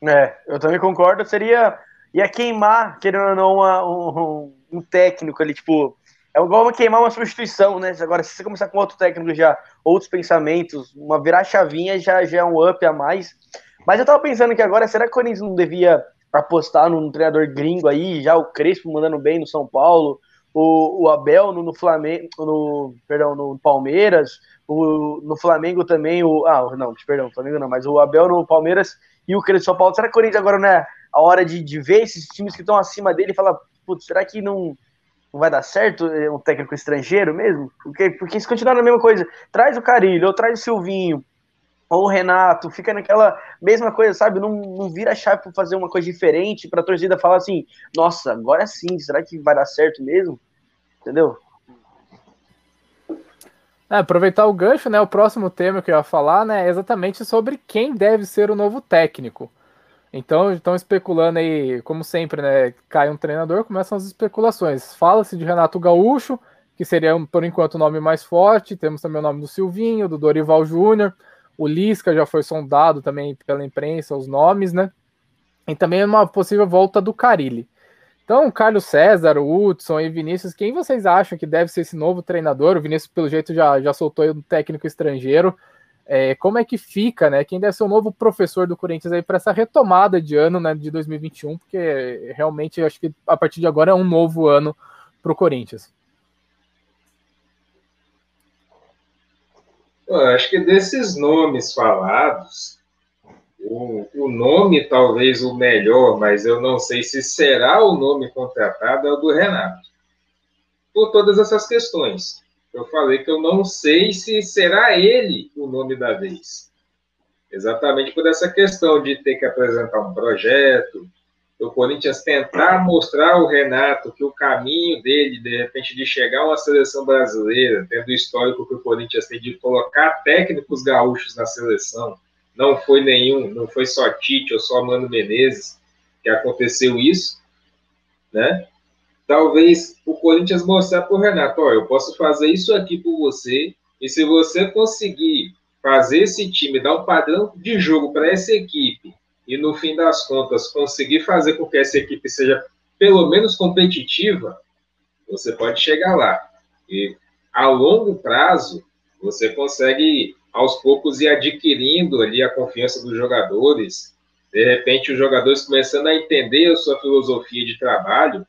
[SPEAKER 2] É, eu também concordo. Seria. ia queimar, querendo ou não, uma, um, um, técnico ali, tipo. É igual queimar uma substituição, né? Agora, se você começar com outro técnico já, outros pensamentos, uma virar chavinha já, já é um up a mais. Mas eu tava pensando que agora, será que o Corinthians não devia apostar num treinador gringo aí, já o Crespo mandando bem no São Paulo, o, o Abel no, no Flamengo, no, perdão, no Palmeiras, o, no Flamengo também, o. Ah, não, perdão, Flamengo não, mas o Abel no Palmeiras e o Crespo São Paulo. Será que o Corinthians agora não é a hora de, de ver esses times que estão acima dele e falar, putz, será que não, não vai dar certo um técnico estrangeiro mesmo? Porque, porque se continuar na mesma coisa, traz o Carilho, ou traz o Silvinho, ou o Renato, fica naquela mesma coisa, sabe? Não, não vira chave para fazer uma coisa diferente, para a torcida falar assim: nossa, agora sim, será que vai dar certo mesmo? Entendeu?
[SPEAKER 1] É, aproveitar o gancho, né? O próximo tema que eu ia falar, né, é exatamente sobre quem deve ser o novo técnico. Então, estão especulando aí, como sempre, né? Cai um treinador, começam as especulações. Fala-se de Renato Gaúcho, que seria, por enquanto, o nome mais forte. Temos também o nome do Silvinho, do Dorival Júnior. O Lisca já foi sondado também pela imprensa, os nomes, né? E também uma possível volta do Carilli. Então, Carlos César, Hudson e Vinícius, quem vocês acham que deve ser esse novo treinador? O Vinícius, pelo jeito, já, já soltou um técnico estrangeiro. É, como é que fica, né? Quem deve ser o novo professor do Corinthians aí para essa retomada de ano, né, de 2021? Porque realmente acho que a partir de agora é um novo ano para o Corinthians.
[SPEAKER 3] Eu acho que desses nomes falados, o, o, nome talvez o melhor, mas eu não sei se será o nome contratado, é o do Renato. Por todas essas questões. Eu falei que eu não sei se será ele o nome da vez. Exatamente por essa questão de ter que apresentar um projeto, o Corinthians tentar mostrar ao Renato que o caminho dele, de repente, de chegar a uma seleção brasileira, tendo o histórico que o Corinthians tem de colocar técnicos gaúchos na seleção, não foi nenhum, não foi só Tite ou só Mano Menezes que aconteceu isso, né? Talvez o Corinthians mostrar para o Renato, ó, eu posso fazer isso aqui por você, e se você conseguir fazer esse time, dar um padrão de jogo para essa equipe, e no fim das contas conseguir fazer com que essa equipe seja pelo menos competitiva, você pode chegar lá. E a longo prazo, você consegue aos poucos ir adquirindo ali a confiança dos jogadores. De repente, os jogadores começando a entender a sua filosofia de trabalho,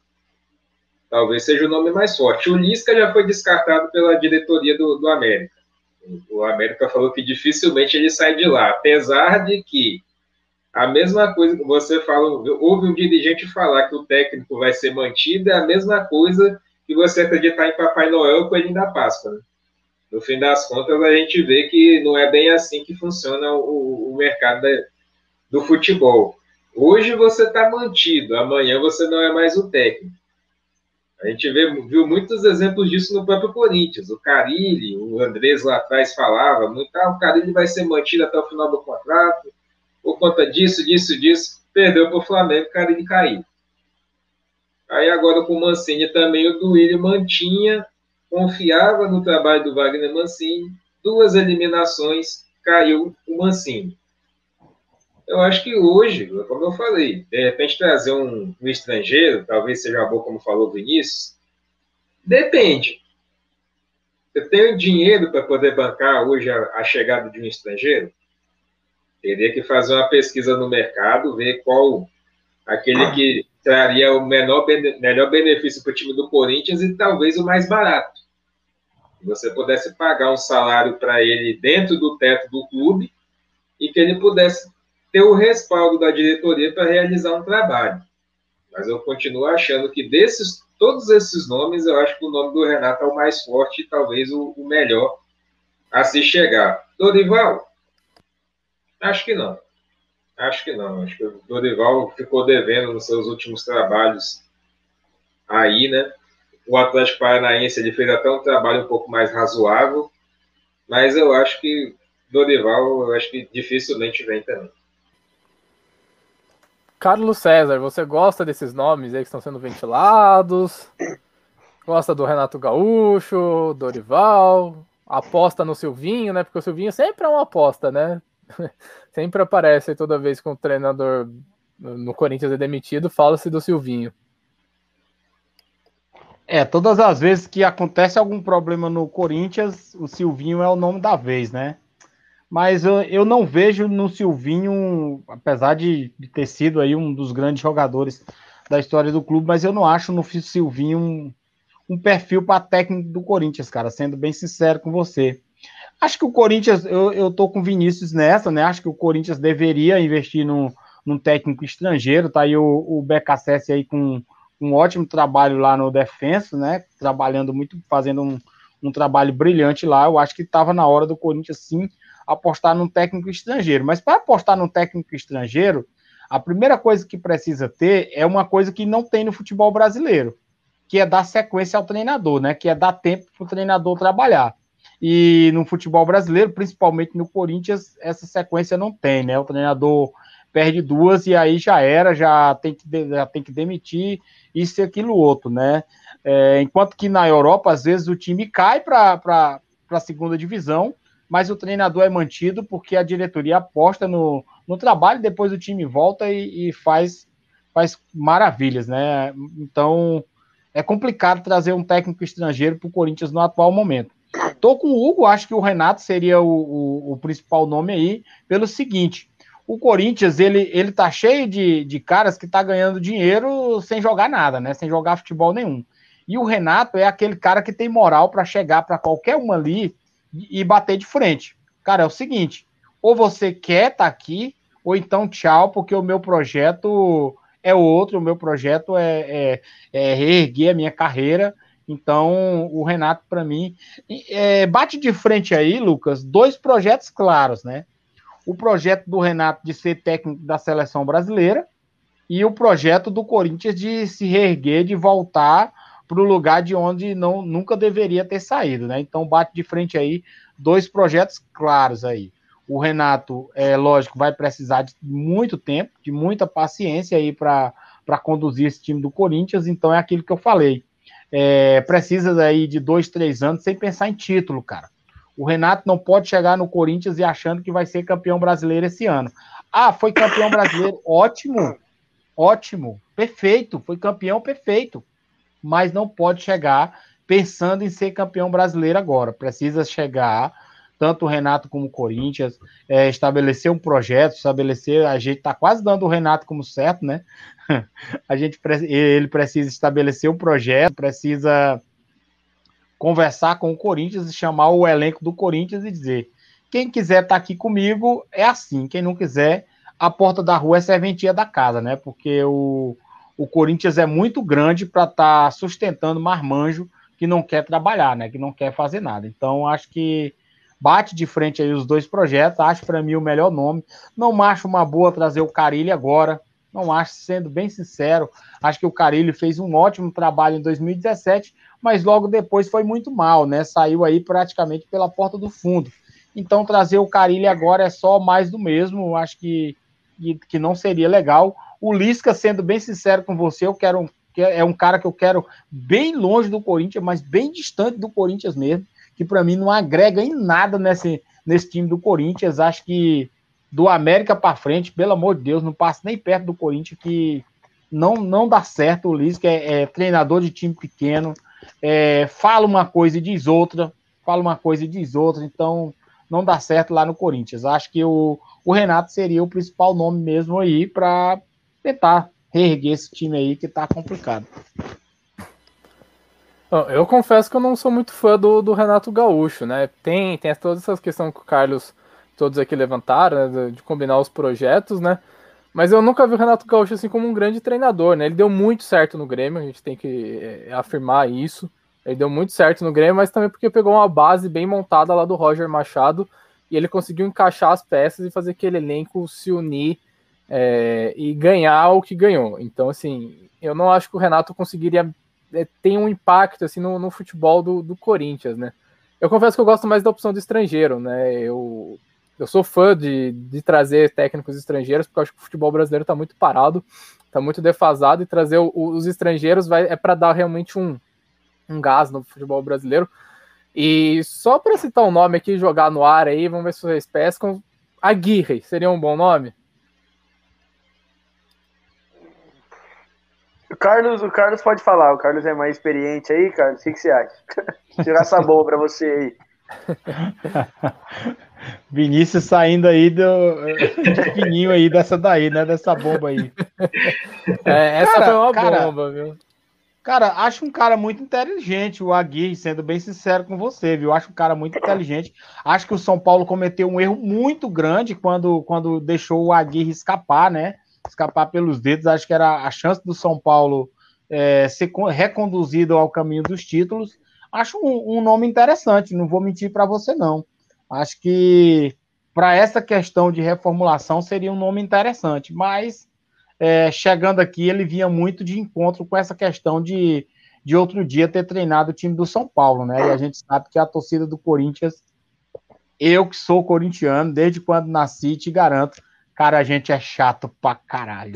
[SPEAKER 3] talvez seja o nome mais forte. O Lisca já foi descartado pela diretoria do, do América. O América falou que dificilmente ele sai de lá, apesar de que a mesma coisa que você fala, ouve um dirigente falar que o técnico vai ser mantido, é a mesma coisa que você acreditar em Papai Noel com ele da Páscoa. Né? No fim das contas, a gente vê que não é bem assim que funciona o, o mercado da, do futebol. Hoje você está mantido, amanhã você não é mais o técnico. A gente vê, viu muitos exemplos disso no próprio Corinthians. O Carilli, o Andrés lá atrás falava muito, ah, o Carilli vai ser mantido até o final do contrato, por conta disso, disso, disso, perdeu para o Flamengo, cara, ele caiu. Aí agora com o Mancini também, o Duílio mantinha, confiava no trabalho do Wagner Mancini, duas eliminações, caiu o Mancini. Eu acho que hoje, como eu falei, de repente trazer um, um estrangeiro, talvez seja bom, como falou o Vinícius, depende. Você tem dinheiro para poder bancar hoje a, a chegada de um estrangeiro? Teria que fazer uma pesquisa no mercado, ver qual aquele que traria o menor, melhor benefício para o time do Corinthians e talvez o mais barato. Você pudesse pagar um salário para ele dentro do teto do clube e que ele pudesse ter o respaldo da diretoria para realizar um trabalho. Mas eu continuo achando que desses todos esses nomes, eu acho que o nome do Renato é o mais forte e talvez o, o melhor a se chegar. Dorival? Acho que não. Acho que não. Acho que o Dorival ficou devendo nos seus últimos trabalhos aí, né? O Atlético Paranaense ele fez até um trabalho um pouco mais razoável, mas eu acho que Dorival, eu acho que dificilmente vem também.
[SPEAKER 1] Carlos César, você gosta desses nomes aí que estão sendo ventilados? Gosta do Renato Gaúcho, Dorival? Aposta no Silvinho, né? Porque o Silvinho sempre é uma aposta, né? sempre aparece toda vez que o treinador no Corinthians é demitido, fala-se do Silvinho.
[SPEAKER 4] É, todas as vezes que acontece algum problema no Corinthians, o Silvinho é o nome da vez, né? Mas eu, não vejo no Silvinho, apesar de, de, ter sido aí um dos grandes jogadores da história do clube, mas eu não acho no Silvinho um, um perfil para técnico do Corinthians, cara, sendo bem sincero com você. Acho que o Corinthians, eu, eu tô com Vinícius nessa, né? Acho que o Corinthians deveria investir num, num técnico estrangeiro, tá aí o, o BKSS aí com um ótimo trabalho lá no defensa, né? Trabalhando muito, fazendo um, um trabalho brilhante lá. Eu acho que estava na hora do Corinthians sim apostar num técnico estrangeiro. Mas para apostar num técnico estrangeiro, a primeira coisa que precisa ter é uma coisa que não tem no futebol brasileiro, que é dar sequência ao treinador, né? Que é dar tempo para o treinador trabalhar. E no futebol brasileiro, principalmente no Corinthians, essa sequência não tem, né? O treinador perde duas e aí já era, já tem que, já tem que demitir isso e aquilo outro, né? É, enquanto que na Europa, às vezes, o time cai para a segunda divisão mas o treinador é mantido porque a diretoria aposta no, no trabalho, depois o time volta e, e faz, faz maravilhas, né? Então é complicado trazer um técnico estrangeiro para o Corinthians no atual momento. Tô com o Hugo, acho que o Renato seria o, o, o, principal nome aí, pelo seguinte: o Corinthians ele, ele tá cheio de, de caras que tá ganhando dinheiro sem jogar nada, né? Sem jogar futebol nenhum. E o Renato é aquele cara que tem moral para chegar para qualquer um ali e bater de frente. Cara, é o seguinte: ou você quer estar tá aqui, ou então tchau, porque o meu projeto é outro, o meu projeto é, é, é reerguer a minha carreira. Então, o Renato, para mim, é, bate de frente aí, Lucas, dois projetos claros, né? O projeto do Renato de ser técnico da seleção brasileira e o projeto do Corinthians de se reerguer, de voltar para o lugar de onde não, nunca deveria ter saído, né? Então bate de frente aí dois projetos claros aí. O Renato, é lógico, vai precisar de muito tempo, de muita paciência aí para conduzir esse time do Corinthians, então é aquilo que eu falei. É, precisa daí de dois, três anos sem pensar em título, cara. O Renato não pode chegar no Corinthians e achando que vai ser campeão brasileiro esse ano. Ah, foi campeão brasileiro, ótimo, ótimo, perfeito, foi campeão perfeito mas não pode chegar pensando em ser campeão brasileiro agora. Precisa chegar, tanto o Renato como o Corinthians, é, estabelecer um projeto, estabelecer. A gente está quase dando o Renato como certo, né? a gente ele precisa estabelecer um projeto, precisa conversar com o Corinthians e chamar o elenco do Corinthians e dizer: quem quiser estar tá aqui comigo é assim, quem não quiser, a porta da rua é serventia da casa, né? Porque o o Corinthians é muito grande para estar tá sustentando marmanjo que não quer trabalhar, né? Que não quer fazer nada. Então, acho que bate de frente aí os dois projetos. Acho para mim o melhor nome. Não acho uma boa trazer o Carilli agora. Não acho, sendo bem sincero. Acho que o Carilli fez um ótimo trabalho em 2017, mas logo depois foi muito mal, né? Saiu aí praticamente pela porta do fundo. Então, trazer o Carilli agora é só mais do mesmo. Acho que, que não seria legal. O Lisca, sendo bem sincero com você, eu quero é um cara que eu quero bem longe do Corinthians, mas bem distante do Corinthians mesmo, que para mim não agrega em nada nesse, nesse time do Corinthians. Acho que do América para frente, pelo amor de Deus, não passa nem perto do Corinthians, que não, não dá certo. O Lisca é, é treinador de time pequeno, é, fala uma coisa e diz outra, fala uma coisa e diz outra, então não dá certo lá no Corinthians. Acho que o, o Renato seria o principal nome mesmo aí para tentar reerguer esse time aí que tá complicado.
[SPEAKER 1] Eu confesso que eu não sou muito fã do, do Renato Gaúcho, né? Tem, tem todas essas questões que o Carlos, todos aqui levantaram, né? de combinar os projetos, né? Mas eu nunca vi o Renato Gaúcho assim como um grande treinador, né? Ele deu muito certo no Grêmio, a gente tem que é, afirmar isso. Ele deu muito certo no Grêmio, mas também porque pegou uma base bem montada lá do Roger Machado e ele conseguiu encaixar as peças e fazer aquele elenco se unir é, e ganhar o que ganhou. Então, assim, eu não acho que o Renato conseguiria é, ter um impacto assim no, no futebol do, do Corinthians, né? Eu confesso que eu gosto mais da opção do estrangeiro, né? Eu, eu sou fã de, de trazer técnicos estrangeiros, porque eu acho que o futebol brasileiro está muito parado, está muito defasado, e trazer o, os estrangeiros vai, é para dar realmente um, um gás no futebol brasileiro. E só para citar um nome aqui, jogar no ar aí, vamos ver se vocês pescam. Aguirre, seria um bom nome?
[SPEAKER 2] O Carlos, o Carlos pode falar, o Carlos é mais experiente aí, Carlos. O que, que você acha? Tirar essa bomba para você aí.
[SPEAKER 4] Vinícius saindo aí do de fininho aí dessa daí, né? Dessa bomba aí.
[SPEAKER 1] É, essa cara, foi uma cara, bomba, viu?
[SPEAKER 4] Cara, acho um cara muito inteligente, o Aguirre, sendo bem sincero com você, viu? Acho um cara muito inteligente. Acho que o São Paulo cometeu um erro muito grande quando, quando deixou o Aguirre escapar, né? Escapar pelos dedos. Acho que era a chance do São Paulo é, ser reconduzido ao caminho dos títulos acho um, um nome interessante, não vou mentir para você, não. Acho que para essa questão de reformulação seria um nome interessante, mas é, chegando aqui ele vinha muito de encontro com essa questão de, de outro dia ter treinado o time do São Paulo, né? E a gente sabe que a torcida do Corinthians, eu que sou corintiano, desde quando nasci, te garanto, Cara, a gente é chato pra caralho.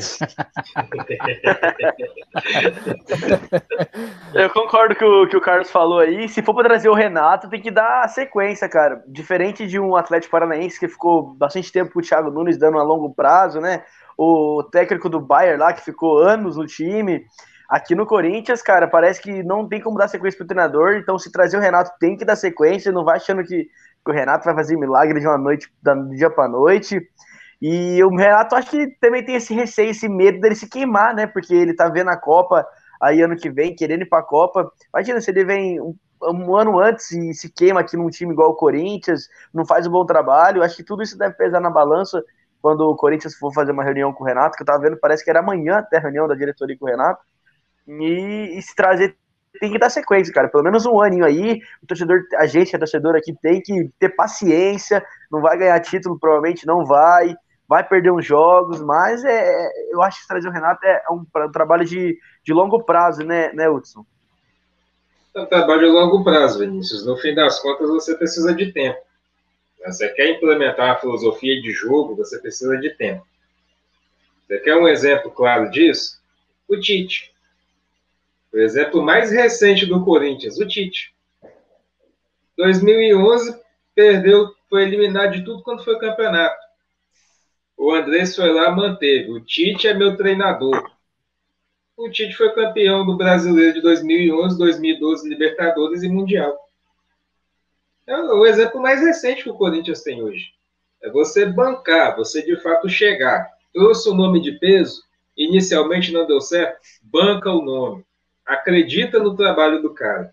[SPEAKER 2] Eu concordo com o que o Carlos falou aí. Se for pra trazer o Renato, tem que dar sequência, cara. Diferente de um Atlético Paranaense que ficou bastante tempo com o Thiago Nunes dando a longo prazo, né? O técnico do Bayern lá, que ficou anos no time. Aqui no Corinthians, cara, parece que não tem como dar sequência pro treinador. Então, se trazer o Renato, tem que dar sequência. Não vai achando que, o Renato vai fazer milagre de uma noite, do dia pra noite. E o Renato acho que também tem esse receio, esse medo dele se queimar, né? Porque ele tá vendo a Copa aí ano que vem, querendo ir pra Copa. Imagina se ele vem um, um ano antes e se queima aqui num time igual o Corinthians, não faz um bom trabalho. Acho que tudo isso deve pesar na balança quando o Corinthians for fazer uma reunião com o Renato, que eu tava vendo, parece que era amanhã até a reunião da diretoria com o Renato. E, e se trazer tem que dar sequência, cara. Pelo menos um aninho aí. O torcedor, a gente, que é torcedor aqui, tem que ter paciência. Não vai ganhar título, provavelmente não vai vai perder uns jogos, mas é, eu acho que trazer o Renato é um, um trabalho de, de longo prazo, né, né, Hudson?
[SPEAKER 3] É um trabalho de longo prazo, Vinícius. No fim das contas, você precisa de tempo. Você quer implementar a filosofia de jogo, você precisa de tempo. Você quer um exemplo claro disso? O Tite. O exemplo mais recente do Corinthians, o Tite. 2011, perdeu, foi eliminado de tudo quanto foi campeonato. O Andrés foi lá manteve. O Tite é meu treinador. O Tite foi campeão do Brasileiro de 2011, 2012, Libertadores e Mundial. É o exemplo mais recente que o Corinthians tem hoje. É você bancar, você de fato chegar. Trouxe o nome de peso, inicialmente não deu certo, banca o nome. Acredita no trabalho do cara.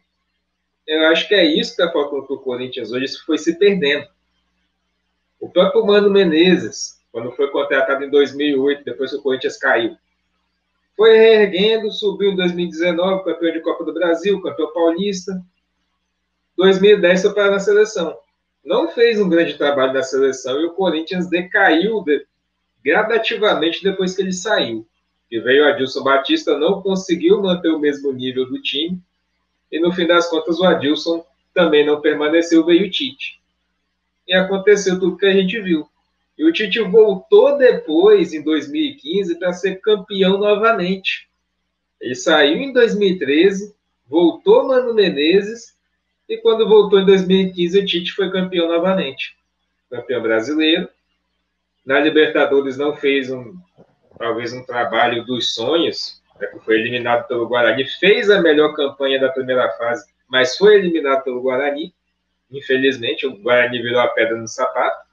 [SPEAKER 3] Eu acho que é isso que está faltando para o Corinthians hoje, isso foi se perdendo. O próprio Mano Menezes, quando foi contratado em 2008, depois que o Corinthians caiu. Foi reerguendo, subiu em 2019, campeão de Copa do Brasil, campeão paulista. 2010 foi para na seleção. Não fez um grande trabalho na seleção e o Corinthians decaiu de, gradativamente depois que ele saiu. E veio o Adilson Batista, não conseguiu manter o mesmo nível do time. E no fim das contas, o Adilson também não permaneceu, veio o Tite. E aconteceu tudo que a gente viu. E o Tite voltou depois, em 2015, para ser campeão novamente. Ele saiu em 2013, voltou Mano Menezes, e quando voltou em 2015, o Tite foi campeão novamente. Campeão brasileiro. Na Libertadores não fez um, talvez um trabalho dos sonhos, né, foi eliminado pelo Guarani, fez a melhor campanha da primeira fase, mas foi eliminado pelo Guarani. Infelizmente, o Guarani virou a pedra no sapato.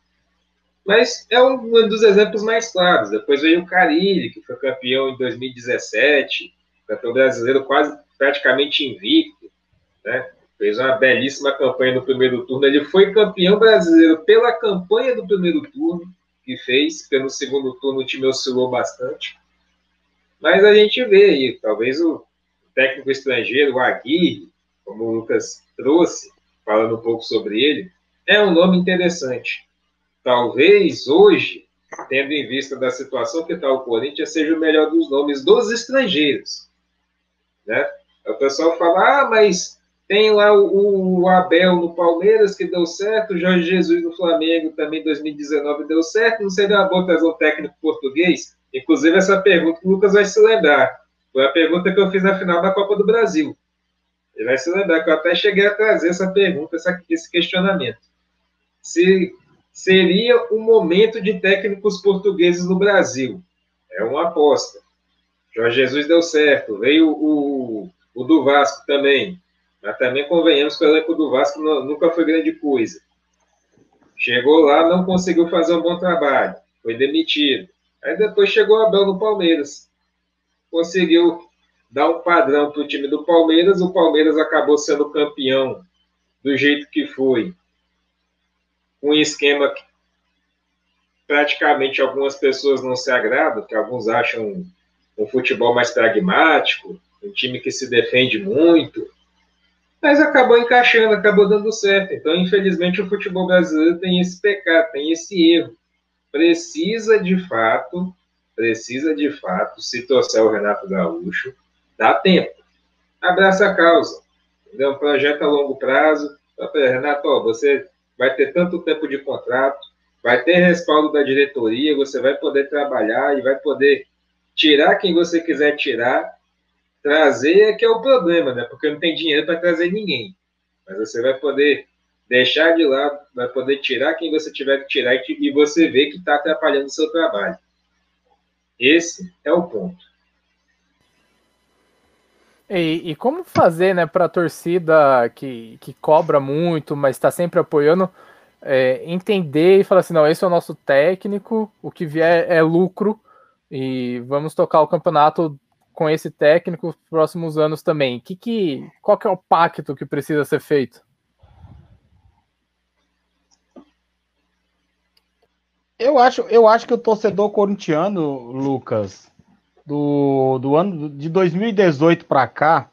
[SPEAKER 3] Mas é um, dos exemplos mais claros. Depois veio o Carilli, que foi campeão em 2017, campeão brasileiro quase praticamente invicto, né? Fez uma belíssima campanha no primeiro turno. Ele foi campeão brasileiro pela campanha do primeiro turno que fez, pelo segundo turno o time oscilou bastante. Mas a gente vê aí, talvez o técnico estrangeiro, o Aguirre, como o Lucas trouxe, falando um pouco sobre ele, é um nome interessante. Talvez hoje, tendo em vista da situação que está o Corinthians, seja o melhor dos nomes dos estrangeiros. Né? O pessoal fala, ah, mas tem lá o, o, Abel no Palmeiras que deu certo, o Jorge Jesus no Flamengo também em 2019 deu certo, não seria bom trazer um técnico português? Inclusive, essa pergunta que o Lucas vai se lembrar. Foi a pergunta que eu fiz na final da Copa do Brasil. Ele vai se lembrar que eu até cheguei a trazer essa pergunta, essa, esse questionamento. Se seria o momento de técnicos portugueses no Brasil? É uma aposta. Jorge Jesus deu certo, veio o, o do Vasco também. Mas também convenhamos que o elenco do Vasco nunca foi grande coisa. Chegou lá, não conseguiu fazer um bom trabalho, foi demitido. Aí depois chegou o Abel no Palmeiras. Conseguiu dar um padrão para o time do Palmeiras. O Palmeiras acabou sendo campeão do jeito que foi. Um esquema que praticamente algumas pessoas não se agradam, que alguns acham um futebol mais pragmático, um time que se defende muito, mas acabou encaixando, acabou dando certo. Então, infelizmente, o futebol brasileiro tem esse pecado, tem esse erro precisa de fato, precisa de fato, se torcer o Renato Gaúcho, dá tempo. Abraça a causa. Entendeu? Um projeto a longo prazo. Renato, você vai ter tanto tempo de contrato, vai ter respaldo da diretoria, você vai poder trabalhar e vai poder tirar quem você quiser tirar, trazer é que é o problema, né? Porque não tem dinheiro para trazer ninguém. Mas você vai poder deixar de lado, vai poder tirar quem você tiver que tirar e você vê que está atrapalhando o seu trabalho. Esse é o ponto.
[SPEAKER 1] E, e como fazer, né, para a torcida que, que cobra muito, mas está sempre apoiando, é, entender e falar assim, não, esse é o nosso técnico, o que vier é lucro e vamos tocar o campeonato com esse técnico nos próximos anos também. Que, que, qual que é o pacto que precisa ser feito?
[SPEAKER 4] Eu acho, eu acho que o torcedor corintiano, Lucas, do, do ano de 2018 para cá,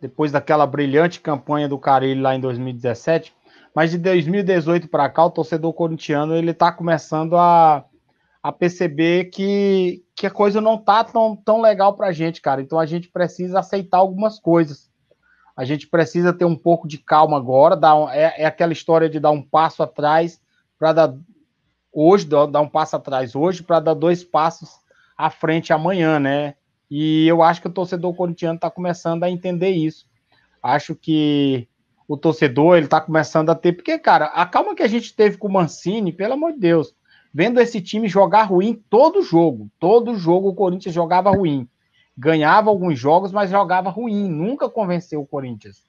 [SPEAKER 4] depois daquela brilhante campanha do Carilho lá em 2017, mas de 2018 para cá, o torcedor corintiano ele está começando a, a perceber que, que a coisa não tá tão, tão legal para a gente, cara. Então a gente precisa aceitar algumas coisas. A gente precisa ter um pouco de calma agora. Dar um, é, é aquela história de dar um passo atrás para dar hoje, dar um passo atrás hoje para dar dois passos à frente amanhã, né? E eu acho que o torcedor corintiano está começando a entender isso. Acho que o torcedor ele está começando a ter, porque cara, a calma que a gente teve com o Mancini, pelo amor de Deus, vendo esse time jogar ruim todo jogo, todo jogo o Corinthians jogava ruim, ganhava alguns jogos, mas jogava ruim, nunca convenceu o Corinthians.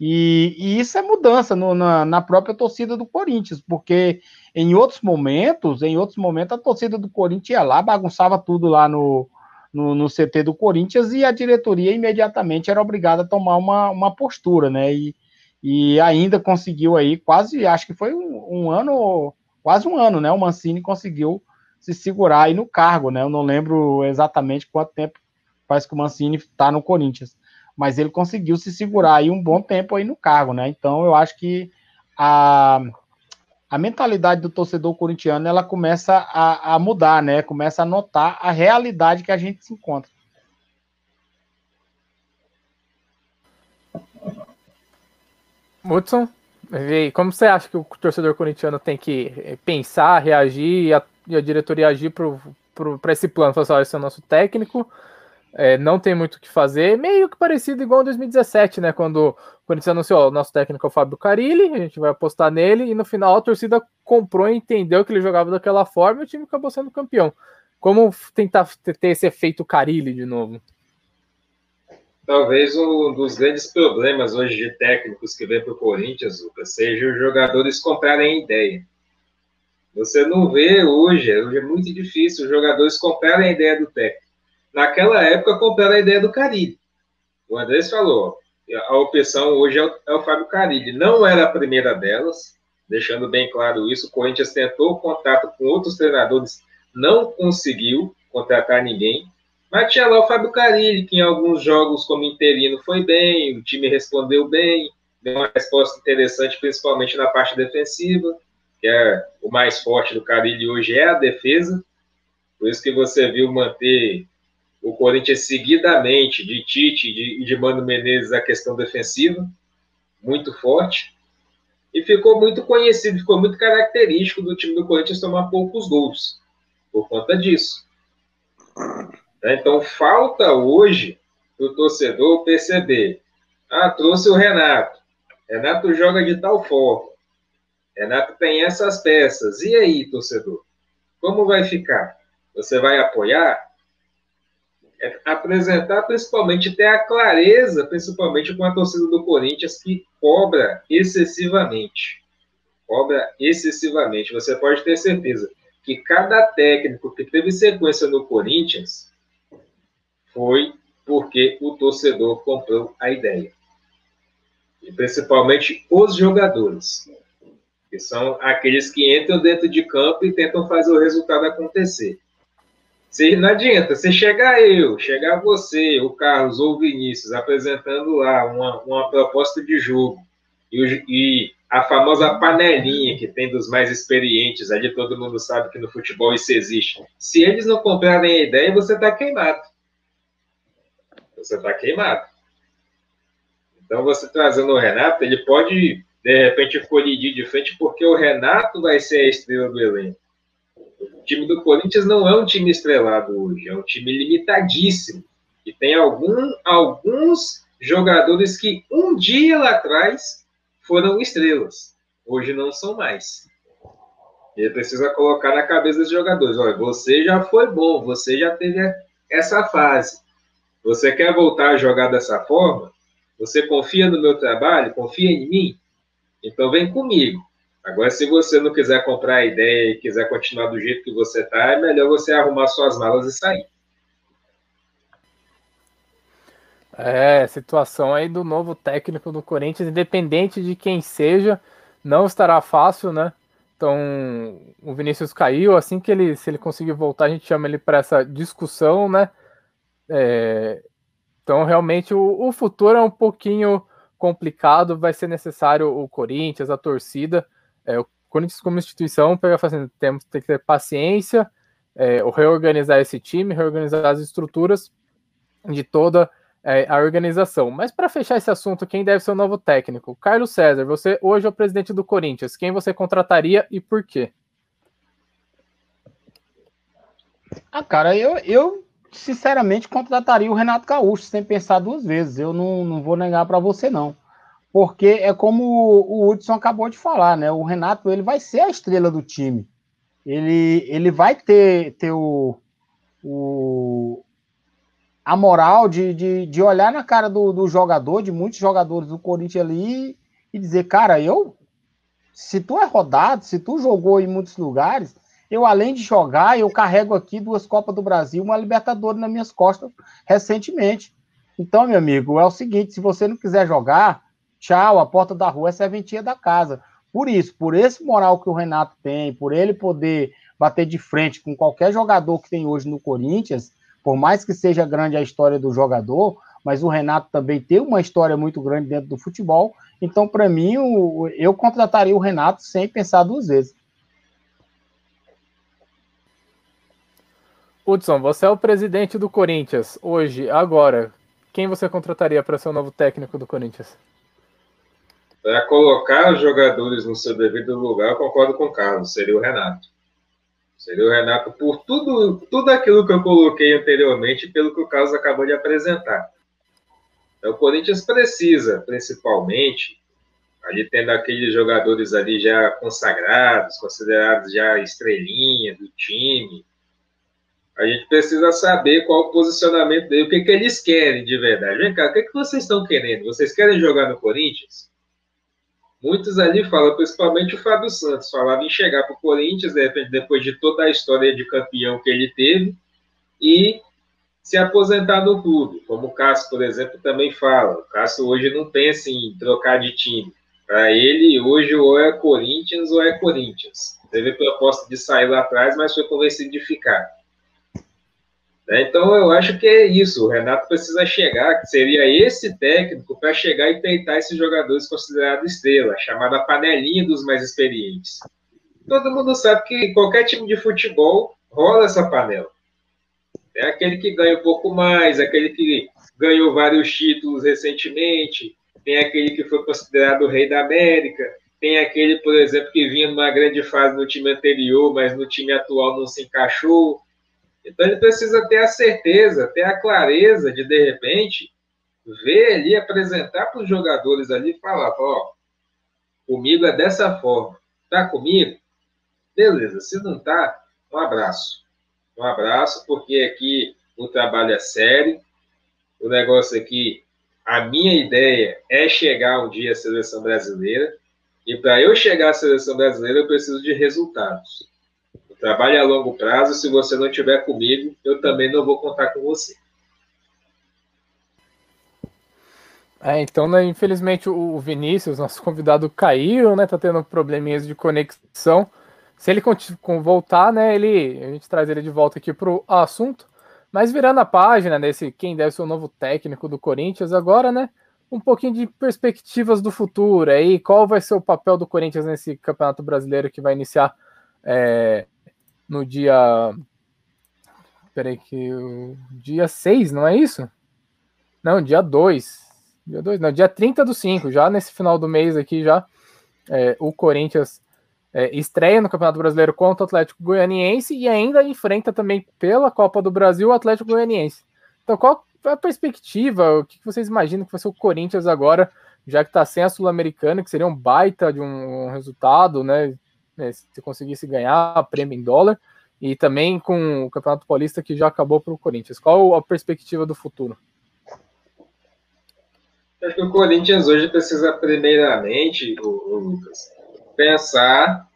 [SPEAKER 4] E, e isso é mudança no, na, na, própria torcida do Corinthians, porque em outros momentos, em outros momentos, a torcida do Corinthians ia lá, bagunçava tudo lá no, no, no CT do Corinthians e a diretoria imediatamente era obrigada a tomar uma, uma postura, né? E, e ainda conseguiu aí, quase, acho que foi um, um ano, quase um ano, né? O Mancini conseguiu se segurar aí no cargo, né? Eu não lembro exatamente quanto tempo faz que o Mancini está no Corinthians mas ele conseguiu se segurar aí um bom tempo aí no cargo, né? Então eu acho que a, a mentalidade do torcedor corintiano ela começa a, a mudar, né? Começa a notar a realidade que a gente se encontra.
[SPEAKER 1] Hudson, como você acha que o torcedor corintiano tem que pensar, reagir e a, e a diretoria agir para esse plano? Falar assim, esse é o nosso técnico, é, não tem muito o que fazer, meio que parecido igual em 2017, né? Quando o Corinthians anunciou o nosso técnico é o Fábio Carilli, a gente vai apostar nele, e no final a torcida comprou e entendeu que ele jogava daquela forma e o time acabou sendo campeão. Como tentar ter esse efeito Carilli de novo?
[SPEAKER 3] Talvez um dos grandes problemas hoje de técnicos que vem para o Corinthians, Lucas, seja os jogadores comprarem ideia. Você não vê hoje, hoje é muito difícil os jogadores comprarem ideia do técnico. Naquela época, compraram a ideia do Caribe. O Andrés falou, a opção hoje é o, é o Fábio Carilli. Não era a primeira delas, deixando bem claro isso. O Corinthians tentou contato com outros treinadores, não conseguiu contratar ninguém. Mas tinha lá o Fábio Carilli, que em alguns jogos como interino foi bem, o time respondeu bem, deu uma resposta interessante, principalmente na parte defensiva, que é o mais forte do Carilli hoje é a defesa. Por isso que você viu manter o Corinthians seguidamente de Tite e de, de Mano Menezes a questão defensiva, muito forte. E ficou muito conhecido, ficou muito característico do time do Corinthians tomar poucos gols, por conta disso. Né? Então, falta hoje o torcedor perceber: ah, trouxe o Renato. Renato joga de tal forma. Renato tem essas peças. E aí, torcedor? Como vai ficar? Você vai apoiar? É apresentar, principalmente, ter a clareza, principalmente com a torcida do Corinthians, que cobra excessivamente. Cobra excessivamente. Você pode ter certeza que cada técnico que teve sequência no Corinthians foi porque o torcedor comprou a ideia. E principalmente os jogadores, que são aqueles que entram dentro de campo e tentam fazer o resultado acontecer. Se, não adianta, se chegar eu, chegar você, o Carlos ou o Vinícius apresentando lá uma, uma proposta de jogo e, e, a famosa panelinha que tem dos mais experientes, ali todo mundo sabe que no futebol isso existe. Se eles não comprarem a ideia, você está queimado. Você está queimado. Então, você trazendo o Renato, ele pode, de repente, colidir de frente, porque o Renato vai ser a estrela do elenco. O time do Corinthians não é um time estrelado hoje, é um time limitadíssimo. E tem algum, alguns jogadores que um dia lá atrás foram estrelas, hoje não são mais. Ele precisa colocar na cabeça dos jogadores: olha, você já foi bom, você já teve essa fase. Você quer voltar a jogar dessa forma? Você confia no meu trabalho? Confia em mim? Então vem comigo. Agora, se você não quiser comprar a ideia e quiser continuar do jeito que você está, é melhor você arrumar suas malas e sair.
[SPEAKER 1] É, situação aí do novo técnico do Corinthians, independente de quem seja, não estará fácil, né? Então, o Vinícius caiu, assim que ele, se ele conseguir voltar, a gente chama ele para essa discussão, né? É, então, realmente, o, o futuro é um pouquinho complicado, vai ser necessário o Corinthians, a torcida, é, o Corinthians como instituição pegar fazendo temos que ter paciência, é, reorganizar esse time, reorganizar as estruturas de toda é, a organização. Mas para fechar esse assunto, quem deve ser o novo técnico? Carlos César, você hoje é o presidente do Corinthians. Quem você contrataria e por quê?
[SPEAKER 4] Ah, cara, eu, eu sinceramente contrataria o Renato Gaúcho sem pensar duas vezes. Eu não, não vou negar para você, não porque é como o Hudson acabou de falar, né? O Renato ele vai ser a estrela do time. Ele, ele vai ter, ter o, o, a moral de, de, de olhar na cara do, do jogador, de muitos jogadores do Corinthians ali, e dizer, cara, eu. Se tu é rodado, se tu jogou em muitos lugares, eu, além de jogar, eu carrego aqui duas Copas do Brasil, uma Libertadores nas minhas costas recentemente. Então, meu amigo, é o seguinte: se você não quiser jogar, Tchau, a porta da rua é serventia da casa. Por isso, por esse moral que o Renato tem, por ele poder bater de frente com qualquer jogador que tem hoje no Corinthians, por mais que seja grande a história do jogador, mas o Renato também tem uma história muito grande dentro do futebol. Então, para mim, eu contrataria o Renato sem pensar duas vezes.
[SPEAKER 1] Hudson, você é o presidente do Corinthians hoje, agora. Quem você contrataria para ser o novo técnico do Corinthians?
[SPEAKER 3] Para colocar os jogadores no seu devido lugar, eu concordo com o Carlos, seria o Renato. Seria o Renato por tudo, tudo aquilo que eu coloquei anteriormente, pelo que o Carlos acabou de apresentar. Então, o Corinthians precisa, principalmente, ali tendo aqueles jogadores ali já consagrados, considerados já estrelinha do time, a gente precisa saber qual o posicionamento dele, o que, que eles querem de verdade. Vem cá, o que, que vocês estão querendo? Vocês querem jogar no Corinthians? Muitos ali falam, principalmente o Fábio Santos, falava em chegar para o Corinthians, de repente, depois de toda a história de campeão que ele teve, e se aposentar no clube, como o Cássio, por exemplo, também fala. O Cássio hoje não pensa em trocar de time. Para ele, hoje, ou é Corinthians ou é Corinthians. Teve proposta de sair lá atrás, mas foi convencido de ficar. Né? Então, eu acho que é isso. O Renato precisa chegar, que seria esse técnico para chegar e peitar esses jogadores considerados estrela, chamada panelinha dos mais experientes. Todo mundo sabe que qualquer time de futebol rola essa panela. É aquele que ganha um pouco mais, aquele que ganhou vários títulos recentemente, tem aquele que foi considerado o rei da América, tem aquele, por exemplo, que vinha numa grande fase no time anterior, mas no time atual não se encaixou. Então ele precisa ter a certeza, ter a clareza de, de repente, ver ali, apresentar para os jogadores ali e falar, ó, comigo é dessa forma. Tá comigo? Beleza. Se não tá, um abraço. Um abraço, porque aqui o trabalho é sério. O negócio aqui, a minha ideia é chegar um dia à seleção brasileira. E para eu chegar à seleção brasileira, eu preciso de resultados. É a longo prazo. Se você não estiver comigo, eu também não vou contar com você.
[SPEAKER 1] É, então, né, infelizmente, o Vinícius, nosso convidado, caiu, né? Tá tendo probleminhas de conexão. Se ele voltar, né, ele, a gente traz ele de volta aqui para o assunto. Mas virando a página desse quem deve ser o novo técnico do Corinthians agora, né? Um pouquinho de perspectivas do futuro aí, qual vai ser o papel do Corinthians nesse Campeonato Brasileiro que vai iniciar é, no dia. Peraí, que. Dia 6, não é isso? Não, dia 2. Dia 2, não, dia 30 do 5, já nesse final do mês aqui, já. É, o Corinthians é, estreia no Campeonato Brasileiro contra o Atlético Goianiense e ainda enfrenta também pela Copa do Brasil o Atlético Goianiense. Então, qual a perspectiva? O que vocês imaginam que vai ser o Corinthians agora, já que está sem a Sul-Americana, que seria um baita de um resultado, né? É, se conseguisse ganhar prêmio em dólar, e também com o Campeonato Paulista que já acabou para o Corinthians. Qual a perspectiva do futuro?
[SPEAKER 3] Acho que o Corinthians hoje precisa, primeiramente, o Lucas, pensar,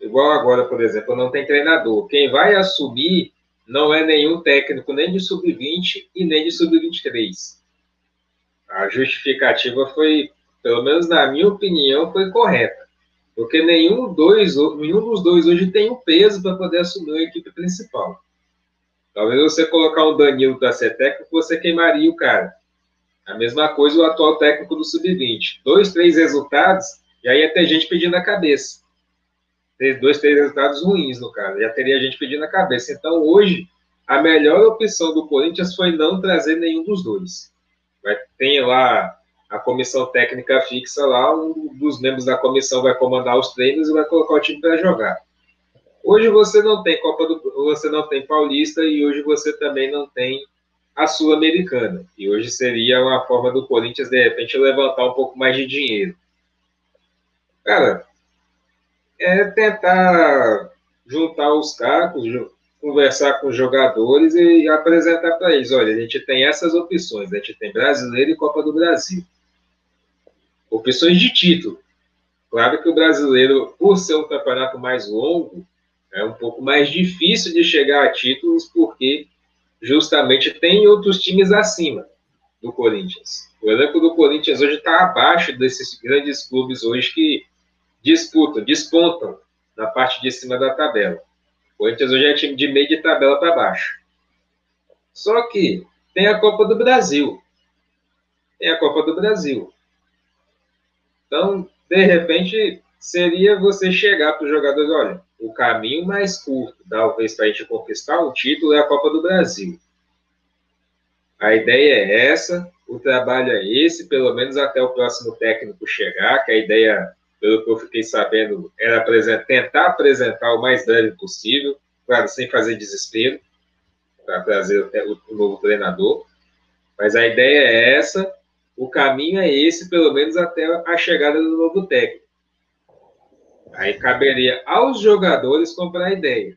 [SPEAKER 3] igual agora, por exemplo, não tem treinador. Quem vai assumir não é nenhum técnico, nem de sub-20 e nem de sub-23. A justificativa foi, pelo menos na minha opinião, foi correta. Porque nenhum, dois, nenhum dos dois hoje tem o peso para poder assumir a equipe principal. Talvez você colocar um Danilo para ser técnico, você queimaria o cara. A mesma coisa o atual técnico do Sub-20. Dois, três resultados, e aí ia ter gente pedindo a cabeça. Dois, três resultados ruins, no caso. Já teria gente pedindo a cabeça. Então, hoje, a melhor opção do Corinthians foi não trazer nenhum dos dois. Vai, tem lá a comissão técnica fixa lá, um dos membros da comissão vai comandar os treinos e vai colocar o time para jogar. Hoje você não tem Copa do você não tem Paulista e hoje você também não tem a Sul-Americana. E hoje seria uma forma do Corinthians de repente levantar um pouco mais de dinheiro. Cara, é tentar juntar os cacos, conversar com os jogadores e apresentar para eles: olha, a gente tem essas opções, a gente tem Brasileiro e Copa do Brasil. Opções de título. Claro que o brasileiro, por ser um campeonato mais longo, é um pouco mais difícil de chegar a títulos, porque justamente tem outros times acima do Corinthians. O elenco do Corinthians hoje está abaixo desses grandes clubes hoje que disputam, despontam na parte de cima da tabela. O Corinthians hoje é time de meio de tabela para baixo. Só que tem a Copa do Brasil. Tem a Copa do Brasil. Então, de repente, seria você chegar para os jogadores, olha, o caminho mais curto, talvez, para a gente conquistar um título é a Copa do Brasil. A ideia é essa, o trabalho é esse, pelo menos até o próximo técnico chegar, que a ideia pelo que eu fiquei sabendo, era apresentar, tentar apresentar o mais breve possível, claro, sem fazer desespero, para trazer o, o novo treinador. Mas a ideia é essa, o caminho é esse, pelo menos até a chegada do novo técnico. Aí caberia aos jogadores comprar a ideia.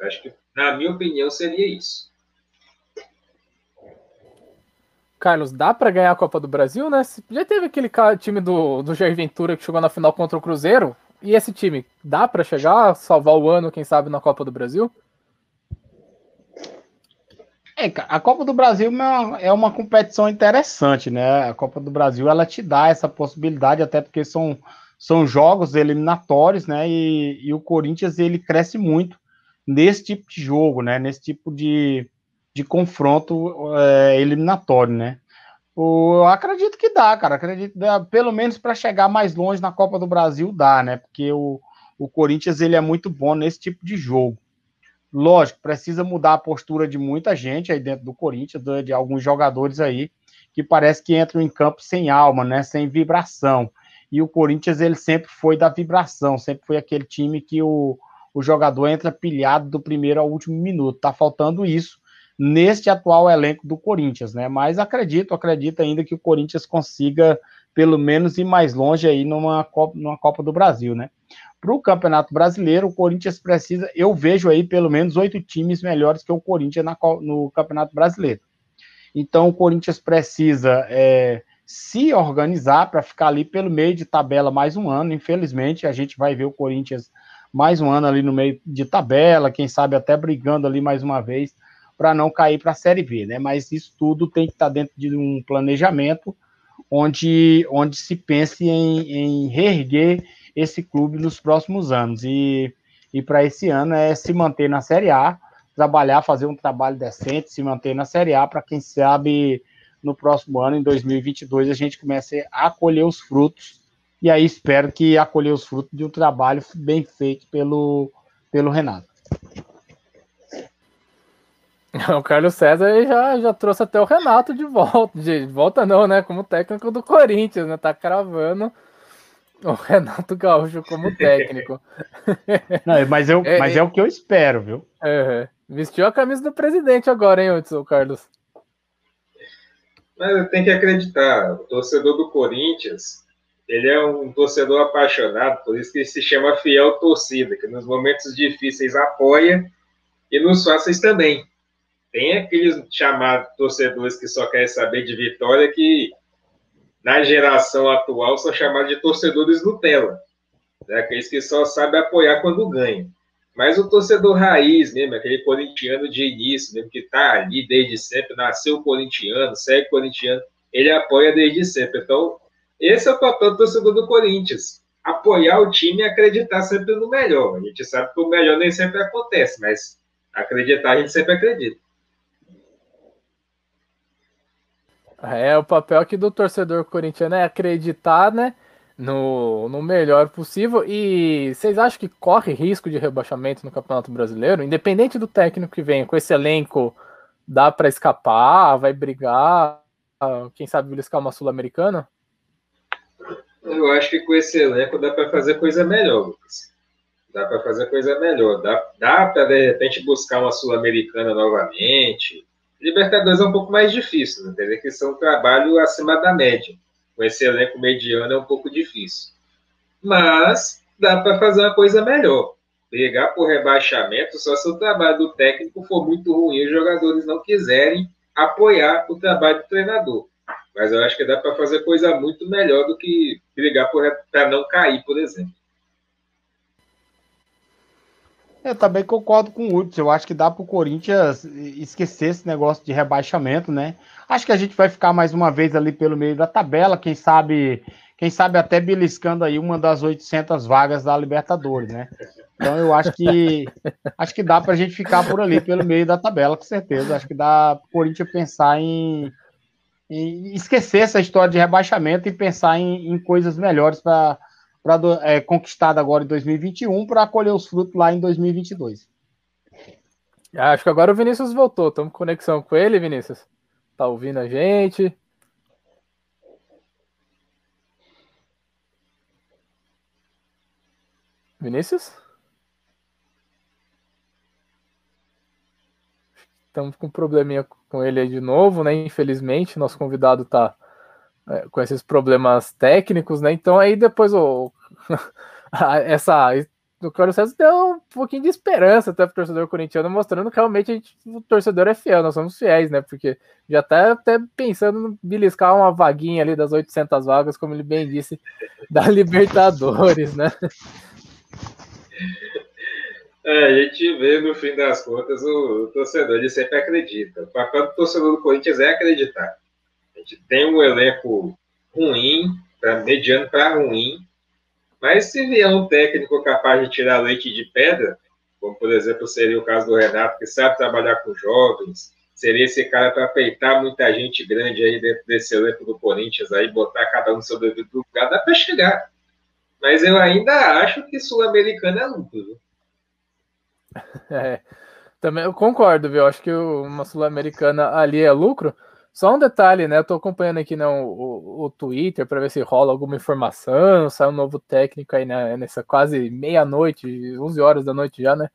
[SPEAKER 3] Acho que, na minha opinião, seria isso.
[SPEAKER 1] Carlos, dá para ganhar a Copa do Brasil, né? Já teve aquele time do, do Jair Ventura que chegou na final contra o Cruzeiro. E esse time, dá para chegar, salvar o ano, quem sabe, na Copa do Brasil?
[SPEAKER 4] É, a Copa do Brasil é, é uma competição interessante, né? A Copa do Brasil ela te dá essa possibilidade, até porque são, são jogos eliminatórios, né? E, e o Corinthians ele cresce muito nesse tipo de jogo, né? Nesse tipo de, de confronto é, eliminatório, né? Eu acredito que dá, cara. Acredito dá, pelo menos para chegar mais longe na Copa do Brasil dá, né? Porque o, o Corinthians ele é muito bom nesse tipo de jogo. Lógico, precisa mudar a postura de muita gente aí dentro do Corinthians, de, de alguns jogadores aí que parece que entram em campo sem alma, né? Sem vibração. E o Corinthians ele sempre foi da vibração, sempre foi aquele time que o, o jogador entra pilhado do primeiro ao último minuto. Tá faltando isso neste atual elenco do Corinthians, né? Mas acredito, acredito ainda que o Corinthians consiga pelo menos ir mais longe aí numa Copa, numa Copa do Brasil, né? Para o Campeonato Brasileiro, o Corinthians precisa, eu vejo aí pelo menos oito times melhores que o Corinthians na, no Campeonato Brasileiro. Então o Corinthians precisa é, se organizar para ficar ali pelo meio de tabela mais um ano. Infelizmente, a gente vai ver o Corinthians mais um ano ali no meio de tabela, quem sabe até brigando ali mais uma vez para não cair para a Série B, né? Mas isso tudo tem que estar tá dentro de um planejamento onde, onde se pense em, em reerguer esse clube nos próximos anos. E, e para esse ano é se manter na Série A, trabalhar, fazer um trabalho decente, se manter na Série A, para quem sabe no próximo ano, em 2022, a gente comece a colher os frutos. E aí espero que acolher os frutos de um trabalho bem feito pelo, pelo Renato.
[SPEAKER 1] O Carlos César já, já trouxe até o Renato de volta. De volta não, né? Como técnico do Corinthians, né? Tá cravando o Renato Gaúcho como técnico.
[SPEAKER 4] Não, mas, eu, é, mas é, é, o que eu espero, viu?
[SPEAKER 1] É, vestiu a camisa do presidente agora, hein, Hudson, Carlos?
[SPEAKER 3] Mas eu tenho que acreditar. O torcedor do Corinthians, ele é um torcedor apaixonado, por isso que ele se chama fiel torcida, que nos momentos difíceis apoia e nos fáceis também. Tem aqueles chamados torcedores que só querem saber de vitória que na geração atual são chamados de torcedores Nutella. Né? Aqueles que só sabem apoiar quando ganham. Mas o torcedor raiz mesmo, aquele corintiano de início, mesmo que está ali desde sempre, nasceu corintiano, segue corintiano, ele apoia desde sempre. Então, esse é o papel do torcedor do Corinthians. Apoiar o time e acreditar sempre no melhor. A gente sabe que o melhor nem sempre acontece, mas acreditar a gente sempre acredita.
[SPEAKER 1] É, o papel aqui do torcedor corintiano é acreditar, né, no, no melhor possível. E vocês acham que corre risco de rebaixamento no Campeonato Brasileiro? Independente do técnico que vem, com esse elenco, dá para escapar, vai brigar, quem sabe beliscar uma Sul-Americana?
[SPEAKER 3] Eu acho que com esse elenco dá para fazer coisa melhor, Lucas. Dá para fazer coisa melhor. Dá, dá para, de repente, buscar uma Sul-Americana novamente Libertadores é um pouco mais difícil, né? Que ser um trabalho acima da média. Com esse elenco mediano é um pouco difícil. Mas dá para fazer uma coisa melhor. Brigar por rebaixamento só se o trabalho do técnico for muito ruim e os jogadores não quiserem apoiar o trabalho do treinador. Mas eu acho que dá para fazer coisa muito melhor do que brigar para não cair, por exemplo.
[SPEAKER 4] Eu também concordo com o Hudson. Eu acho que dá para o Corinthians esquecer esse negócio de rebaixamento, né? Acho que a gente vai ficar mais uma vez ali pelo meio da tabela, quem sabe, quem sabe até beliscando aí uma das 800 vagas da Libertadores, né? Então eu acho que acho que dá para a gente ficar por ali pelo meio da tabela, com certeza. Acho que dá para o Corinthians pensar em, em, esquecer essa história de rebaixamento e pensar em, em coisas melhores para pra, é, conquistada agora em 2021 para colher os frutos lá em 2022.
[SPEAKER 1] Ah, acho que agora o Vinícius voltou. Estamos com conexão com ele, Vinícius. Tá ouvindo a gente? Vinícius? Estamos com um probleminha com ele de novo, né? Infelizmente, nosso convidado está com esses problemas técnicos, né? Então aí depois o, essa do Carlos César deu um pouquinho de esperança até pro torcedor corintiano, mostrando que realmente gente, o torcedor é fiel, nós somos fiéis, né? Porque já tá até pensando em beliscar uma vaguinha ali das 800 vagas, como ele bem disse, da Libertadores, né?
[SPEAKER 3] É, a gente vê no fim das contas o, o torcedor, ele sempre acredita. O papel do torcedor do Corinthians é acreditar. A gente tem um elenco ruim, pra, mediano para ruim, mas se vier um técnico capaz de tirar leite de pedra, como por exemplo seria o caso do Renato, que sabe trabalhar com jovens, seria esse cara para peitar muita gente grande aí dentro desse elenco do Corinthians, aí botar cada um seu devido lugar, dá para chegar. Mas eu ainda acho que Sul-Americano é lucro.
[SPEAKER 1] É, também eu concordo, viu? Acho que uma Sul-Americana ali é lucro. Só um detalhe, né? Eu tô acompanhando aqui né, o, o Twitter para ver se rola alguma informação. Sai um novo técnico aí né, nessa quase meia-noite, 11 horas da noite já, né?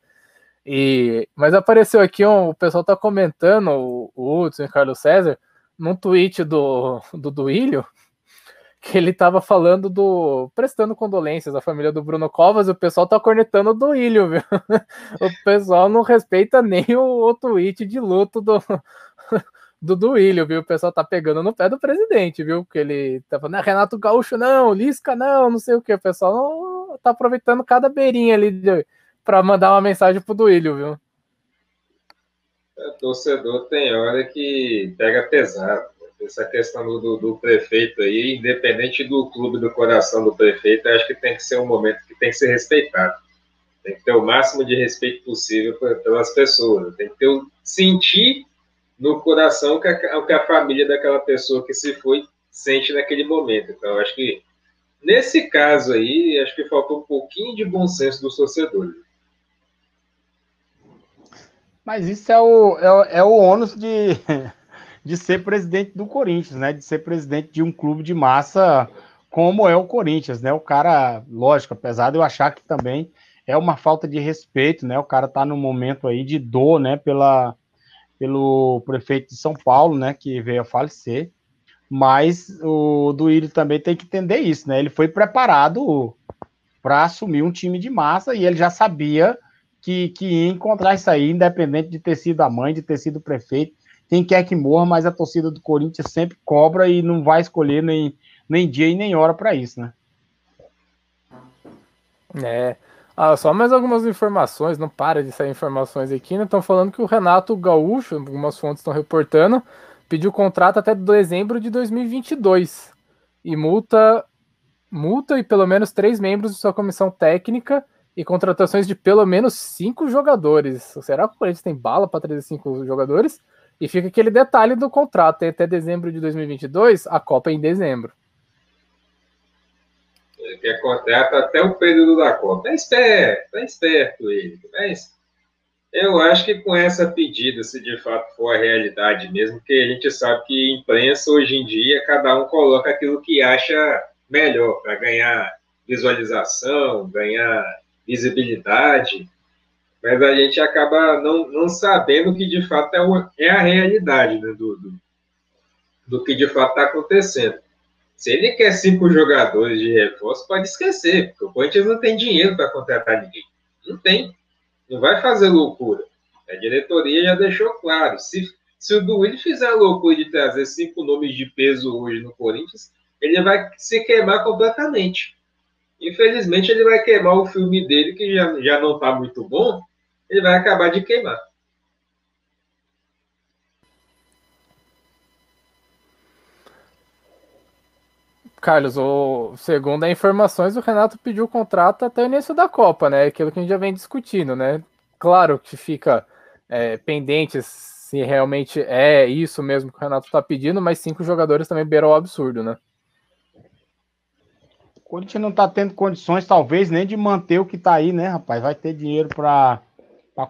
[SPEAKER 1] E, mas apareceu aqui, um, o pessoal tá comentando, o, o Hudson e o Carlos César, num tweet do, do Duílio, que ele tava falando do. prestando condolências à família do Bruno Covas e o pessoal tá cornetando do Ilho, viu? O pessoal não respeita nem o, o tweet de luto do. Do Duílio, viu? O pessoal tá pegando no pé do presidente, viu? Porque ele tá falando, ah, Renato Gaúcho não, Lisca não, não sei o que. O pessoal não, tá aproveitando cada beirinha ali pra mandar uma mensagem pro Duílio, viu?
[SPEAKER 3] O torcedor tem hora que pega pesado essa questão do, do, prefeito aí, independente do clube do coração do prefeito, acho que tem que ser um momento que tem que ser respeitado. Tem que ter o máximo de respeito possível pelas pessoas. Tem que ter o, sentir no coração que, a, que a família daquela pessoa que se foi sente naquele momento. Então, acho que nesse caso aí, acho que faltou um pouquinho de bom senso dos torcedores.
[SPEAKER 4] Mas isso é o, é, é o ônus de de ser presidente do Corinthians, né? De ser presidente de um clube de massa como é o Corinthians, né? O cara, lógico, apesar de eu achar que também é uma falta de respeito, né? O cara tá num momento aí de dor, né? Pela, pelo prefeito de São Paulo, né? Que veio a falecer. Mas o Duílio também tem que entender isso, né? Ele foi preparado para assumir um time de massa e ele já sabia que, que ia encontrar isso aí, independente de ter sido a mãe, de ter sido o prefeito, quem quer que morra, mas a torcida do Corinthians sempre cobra e não vai escolher nem, nem dia e nem hora para isso, né?
[SPEAKER 1] É. Ah, só mais algumas informações, não para de sair informações aqui, né? Estão falando que o Renato Gaúcho, algumas fontes estão reportando, pediu contrato até dezembro de 2022 e multa multa e pelo menos três membros de sua comissão técnica e contratações de pelo menos cinco jogadores. Será que o Corinthians tem bala para trazer cinco jogadores? E fica aquele detalhe do contrato, até dezembro de 2022, a Copa é em dezembro.
[SPEAKER 3] Ele quer contrato até o período da Copa. É esperto, é esperto ele. Mas eu acho que com essa pedida, se de fato for a realidade mesmo, que a gente sabe que imprensa hoje em dia, cada um coloca aquilo que acha melhor para ganhar visualização, ganhar visibilidade mas a gente acaba não, não sabendo que de fato é, uma, é a realidade né, do, do, do que de fato está acontecendo. Se ele quer cinco jogadores de reforço, pode esquecer, porque o Corinthians não tem dinheiro para contratar ninguém. Não tem. Não vai fazer loucura. A diretoria já deixou claro. Se, se o Duílio fizer a loucura de trazer cinco nomes de peso hoje no Corinthians, ele vai se queimar completamente. Infelizmente, ele vai queimar o filme dele, que já, já não está muito bom, ele vai acabar de queimar.
[SPEAKER 1] Carlos, o segundo as informações, o Renato pediu o contrato até o início da Copa, né? Aquilo que a gente já vem discutindo, né? Claro que fica é, pendente se realmente é isso mesmo que o Renato está pedindo, mas cinco jogadores também beiram o absurdo, né?
[SPEAKER 4] O Corinthians não está tendo condições, talvez, nem de manter o que está aí, né, rapaz? Vai ter dinheiro para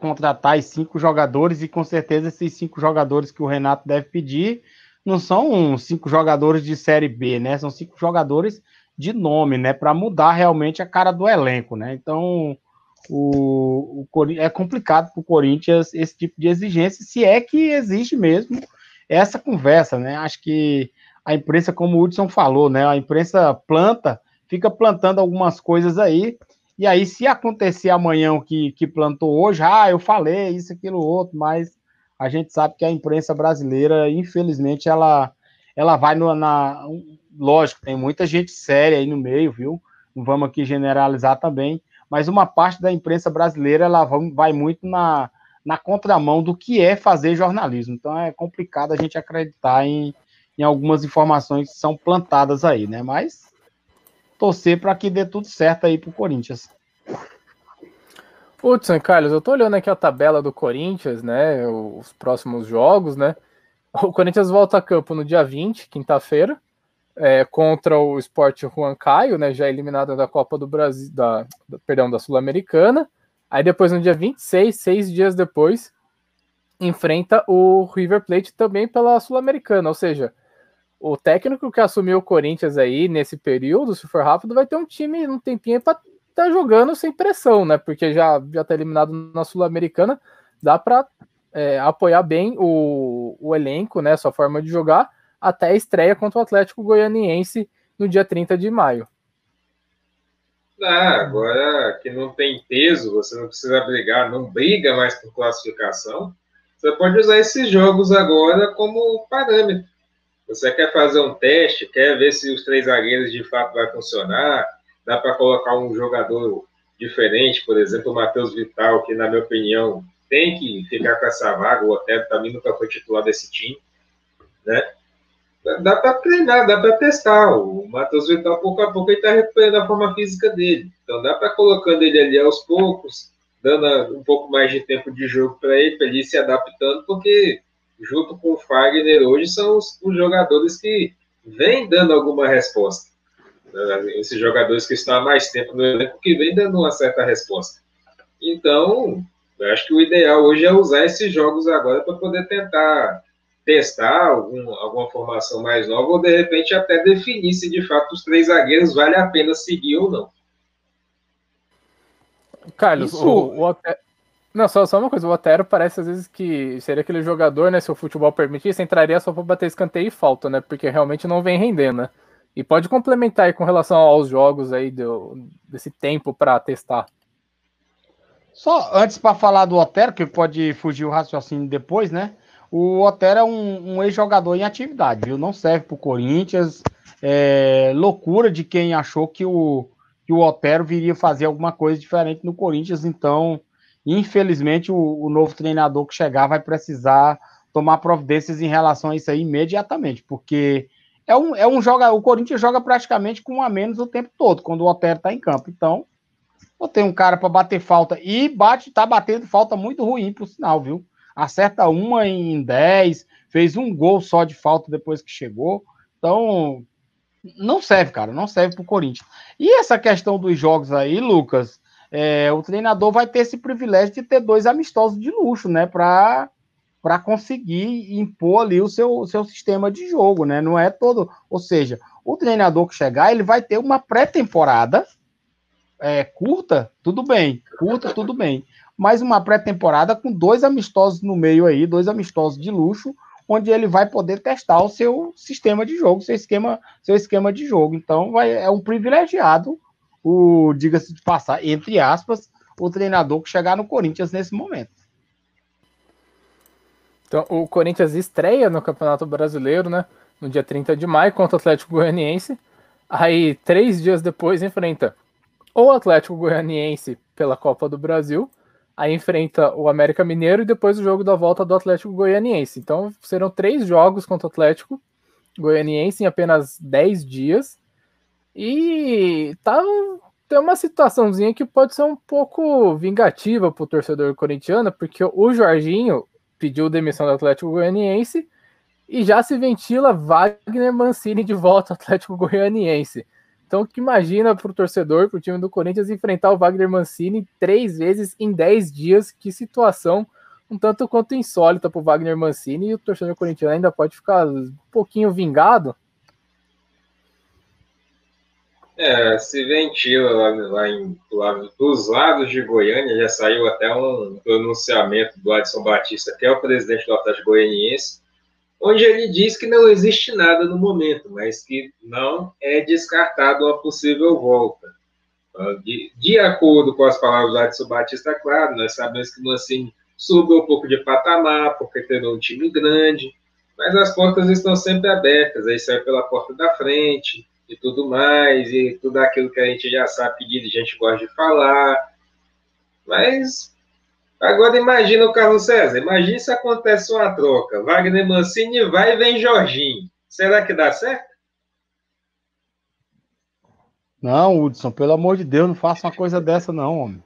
[SPEAKER 4] contratar os cinco jogadores e com certeza esses cinco jogadores que o Renato deve pedir não são cinco jogadores de Série B, né? São cinco jogadores de nome, né? Para mudar realmente a cara do elenco, né? Então, o, o é complicado para o Corinthians esse tipo de exigência, se é que existe mesmo essa conversa, né? Acho que a imprensa, como o Hudson falou, né? A imprensa planta fica plantando algumas coisas aí E aí, se acontecer amanhã o que, que plantou hoje, ah, eu falei isso, aquilo, outro, mas a gente sabe que a imprensa brasileira, infelizmente, ela, ela vai no, na. Lógico, tem muita gente séria aí no meio, viu? Não vamos aqui generalizar também, mas uma parte da imprensa brasileira ela vai muito na, na contramão do que é fazer jornalismo. Então é complicado a gente acreditar em, em algumas informações que são plantadas aí, né? Mas torcer para que dê tudo certo aí pro Corinthians.
[SPEAKER 1] Hudson, Carlos, eu tô olhando aqui a tabela do Corinthians, né? Os próximos jogos, né? O Corinthians volta a campo no dia 20, quinta-feira, é, contra o Sport Juan Caio, né? Já eliminado da Copa do Brasil, da perdão, da Sul-Americana. Aí depois, no dia 26, seis dias depois, enfrenta o River Plate também pela Sul-Americana. Ou seja, o técnico que assumiu o Corinthians aí nesse período, se for rápido, vai ter um time um tempinho para tá jogando sem pressão, né? Porque já, já tá eliminado na Sul-Americana, dá para é, apoiar bem o, o elenco, né? Sua forma de jogar, até a estreia contra o Atlético Goianiense no dia 30 de maio.
[SPEAKER 3] Ah, agora que não tem peso, você não precisa brigar, não briga mais por classificação. Você pode usar esses jogos agora como parâmetro. Você quer fazer um teste, quer ver se os três zagueiros de fato vai funcionar, dá para colocar um jogador diferente, por exemplo, o Matheus Vital, que, na minha opinião, tem que ficar com essa vaga, o Otero também nunca foi titular desse time, né? Dá para treinar, dá para testar. O Matheus Vital, pouco a pouco, ele está recuperando a forma física dele. Então, dá para colocando ele ali aos poucos, dando um pouco mais de tempo de jogo para ele, para ele ir se adaptando, porque junto com o Fagner hoje são os, os jogadores que vêm dando alguma resposta. Né? Esses jogadores que estão há mais tempo no elenco que vem dando uma certa resposta. Então, eu acho que o ideal hoje é usar esses jogos agora para poder tentar testar algum, alguma formação mais nova ou de repente até definir se de fato os três zagueiros vale a pena seguir ou não.
[SPEAKER 1] Carlos, Isso... o, o Otero... Não, só, só uma coisa, o Otero parece às vezes que seria aquele jogador, né? Se o futebol permitisse, entraria só para bater escanteio e falta, né? Porque realmente não vem rendendo, né? E pode complementar aí com relação aos jogos aí do, desse tempo para testar.
[SPEAKER 4] Só antes para falar do Otero, que pode fugir o raciocínio depois, né? O Otero é um, um ex-jogador em atividade, viu? Não serve para o Corinthians. É loucura de quem achou que o, que o Otero viria fazer alguma coisa diferente no Corinthians. Então, infelizmente, o, o novo treinador que chegar vai precisar tomar providências em relação a isso aí imediatamente, porque é um, é um joga, o Corinthians joga praticamente com um a menos o tempo todo, quando o Otero tá em campo. Então, eu tenho um cara para bater falta e bate, tá batendo falta muito ruim pro sinal, viu? Acerta uma em 10, fez um gol só de falta depois que chegou. Então, não serve, cara, não serve pro Corinthians. E essa questão dos jogos aí, Lucas, é, o treinador vai ter esse privilégio de ter dois amistosos de luxo, né, para para conseguir impor ali o seu, seu sistema de jogo, né? Não é todo. Ou seja, o treinador que chegar, ele vai ter uma pré-temporada é, curta, tudo bem, curta, tudo bem. Mas uma pré-temporada com dois amistosos no meio aí, dois amistosos de luxo, onde ele vai poder testar o seu sistema de jogo, seu esquema, seu esquema de jogo. Então, vai, é um privilegiado, o diga-se de passar, entre aspas, o treinador que chegar no Corinthians nesse momento.
[SPEAKER 1] Então, o Corinthians estreia no Campeonato Brasileiro, né? No dia 30 de maio, contra o Atlético Goianiense. Aí, três dias depois, enfrenta o Atlético Goianiense pela Copa do Brasil. Aí enfrenta o América Mineiro e depois o jogo da volta do Atlético Goianiense. Então, serão três jogos contra o Atlético Goianiense em apenas 10 dias. E tá tem uma situaçãozinha que pode ser um pouco vingativa para o torcedor corintiano, porque o Jorginho pediu demissão do Atlético Goianiense e já se ventila Wagner Mancini de volta ao Atlético Goianiense. Então, que imagina para o torcedor, para o time do Corinthians, enfrentar o Wagner Mancini três vezes em dez dias. Que situação um tanto quanto insólita para o Wagner Mancini. E o torcedor corintiano ainda pode ficar um pouquinho vingado
[SPEAKER 3] é, se ventila lá, lá, em, lá, dos lados de Goiânia, já saiu até um pronunciamento do Adson Batista, que é o presidente do Atlético Goianiense, onde ele diz que não existe nada no momento, mas que não é descartado uma possível volta. De, de acordo com as palavras do Adson Batista, claro, nós sabemos que o Mancini subiu um pouco de patamar, porque teve um time grande, mas as portas estão sempre abertas, aí sai pela porta da frente e tudo mais, e tudo aquilo que a gente já sabe que dirigente gosta de falar. Mas agora imagina o Carlos César, imagina se acontece uma troca. Wagner Mancini vai e vem Jorginho. Será que dá certo?
[SPEAKER 4] Não, Hudson, pelo amor de Deus, não faça uma coisa dessa, não, homem.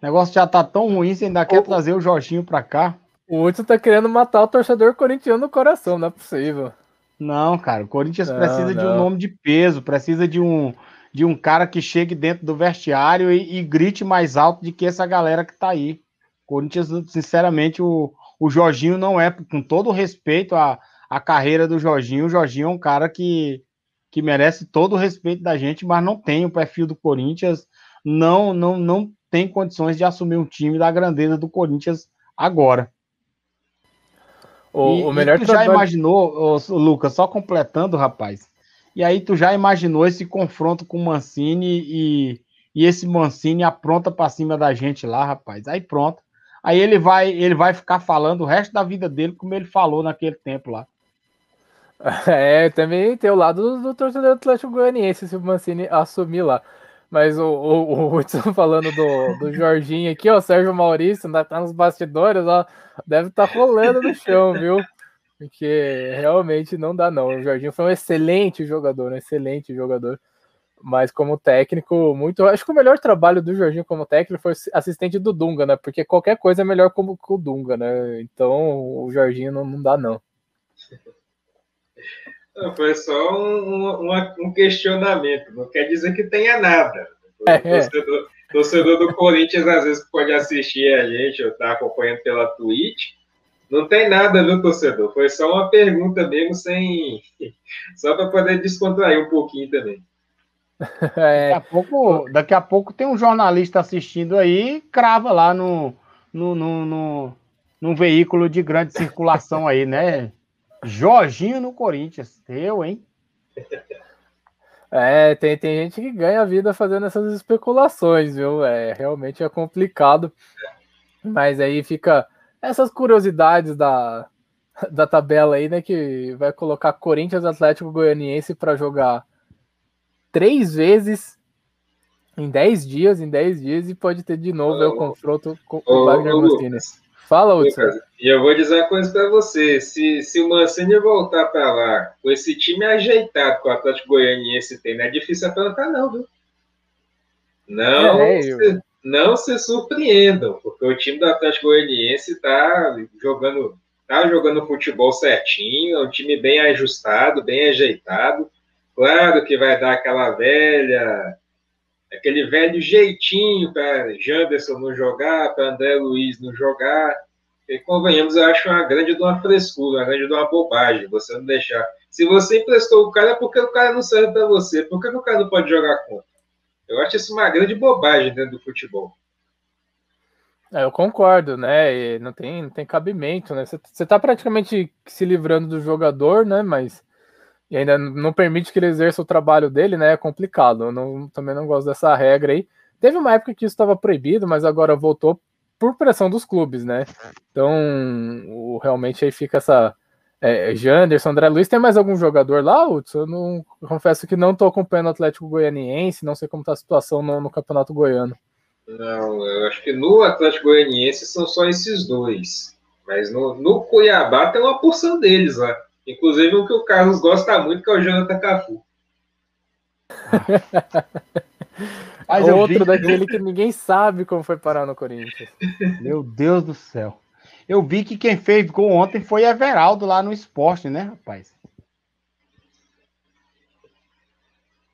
[SPEAKER 4] O negócio já tá tão ruim, você ainda quer trazer o Jorginho pra cá.
[SPEAKER 1] O Hudson tá querendo matar o torcedor corintiano no coração, não é possível.
[SPEAKER 4] Não, cara, o Corinthians não, precisa não. de um nome de peso, precisa de um, de um cara que chegue dentro do vestiário e, e grite mais alto do que essa galera que tá aí. Corinthians, sinceramente, o, o Jorginho não é, com todo respeito à, à carreira do Jorginho, o Jorginho é um cara que, que merece todo o respeito da gente, mas não tem o perfil do Corinthians, não, não, não tem condições de assumir um time da grandeza do Corinthians agora. O, e, o melhor e tu trabalho... já imaginou, Lucas, só completando, rapaz. E aí tu já imaginou esse confronto com o Mancini e, e esse Mancini apronta para cima da gente lá, rapaz. Aí pronto. Aí ele vai, ele vai ficar falando o resto da vida dele como ele falou naquele tempo lá.
[SPEAKER 1] É, também tem o lado do, do torcedor do Atlético Goianiense se o Mancini assumir lá. Mas o, o, o Hudson falando do, do Jorginho aqui, ó, Sérgio Maurício, ainda tá nos bastidores, ó, deve estar tá rolando no chão, viu? Porque realmente não dá, não. O Jorginho foi um excelente jogador, um excelente jogador. Mas como técnico, muito. Acho que o melhor trabalho do Jorginho como técnico foi assistente do Dunga, né? Porque qualquer coisa é melhor como com o Dunga, né? Então o Jorginho não, não dá, não.
[SPEAKER 3] Não, foi só um, um, um, questionamento, não quer dizer que tenha nada. O é, torcedor, é. torcedor, do Corinthians, às vezes, pode assistir a gente ou tá acompanhando pela Twitch. Não tem nada, viu, torcedor? Foi só uma pergunta mesmo, sem. Só para poder descontrair um pouquinho também.
[SPEAKER 4] É. Daqui, a pouco, daqui a pouco tem um jornalista assistindo aí, crava lá no, no, no, no, num veículo de grande circulação aí, né? Jorginho no Corinthians. Eu, hein?
[SPEAKER 1] É, tem, tem gente que ganha a vida fazendo essas especulações, viu? É, realmente é complicado. Mas aí fica essas curiosidades da, da tabela aí, né? Que vai colocar Corinthians Atlético Goianiense para jogar três vezes em dez dias, em dez dias, e pode ter de novo oh, o confronto com oh, o Wagner oh, Martinez. Fala, Hudson.
[SPEAKER 3] E eu vou dizer uma coisa para você: se, se o Mancini voltar para lá com esse time ajeitado que o Atlético Goianiense tem, não é difícil aprontar, não, viu? Não, é, se, não se surpreendam, porque o time do Atlético Goianiense está jogando, tá jogando futebol certinho, é um time bem ajustado, bem ajeitado. Claro que vai dar aquela velha aquele velho jeitinho para Janderson não jogar, para André Luiz não jogar. E convenhamos, eu acho uma grande de uma frescura, uma grande de uma bobagem, você não deixar. Se você emprestou o cara, é porque o cara não serve para você. Por que o cara não pode jogar contra? Eu acho isso uma grande bobagem dentro do futebol.
[SPEAKER 1] É, eu concordo, né? Não tem, não tem cabimento, né? Você está praticamente se livrando do jogador, né? Mas e ainda não permite que ele exerça o trabalho dele, né? É complicado. Eu não, também não gosto dessa regra aí. Teve uma época que isso estava proibido, mas agora voltou por pressão dos clubes, né? Então, o, realmente aí fica essa. É, Janderson, André Luiz, tem mais algum jogador lá, Hudson? Eu não, confesso que não estou acompanhando o Atlético Goianiense, não sei como está a situação no, no, Campeonato Goiano.
[SPEAKER 3] Não, eu acho que no Atlético Goianiense são só esses dois. Mas no, no Cuiabá tem uma porção deles lá. Inclusive o que o Carlos gosta muito, que é o Jonathan Cafu.
[SPEAKER 1] Mas Outro vi... daquele que ninguém sabe como foi parar no Corinthians.
[SPEAKER 4] Meu Deus do céu. Eu vi que quem fez gol ontem foi Everaldo lá no esporte, né, rapaz?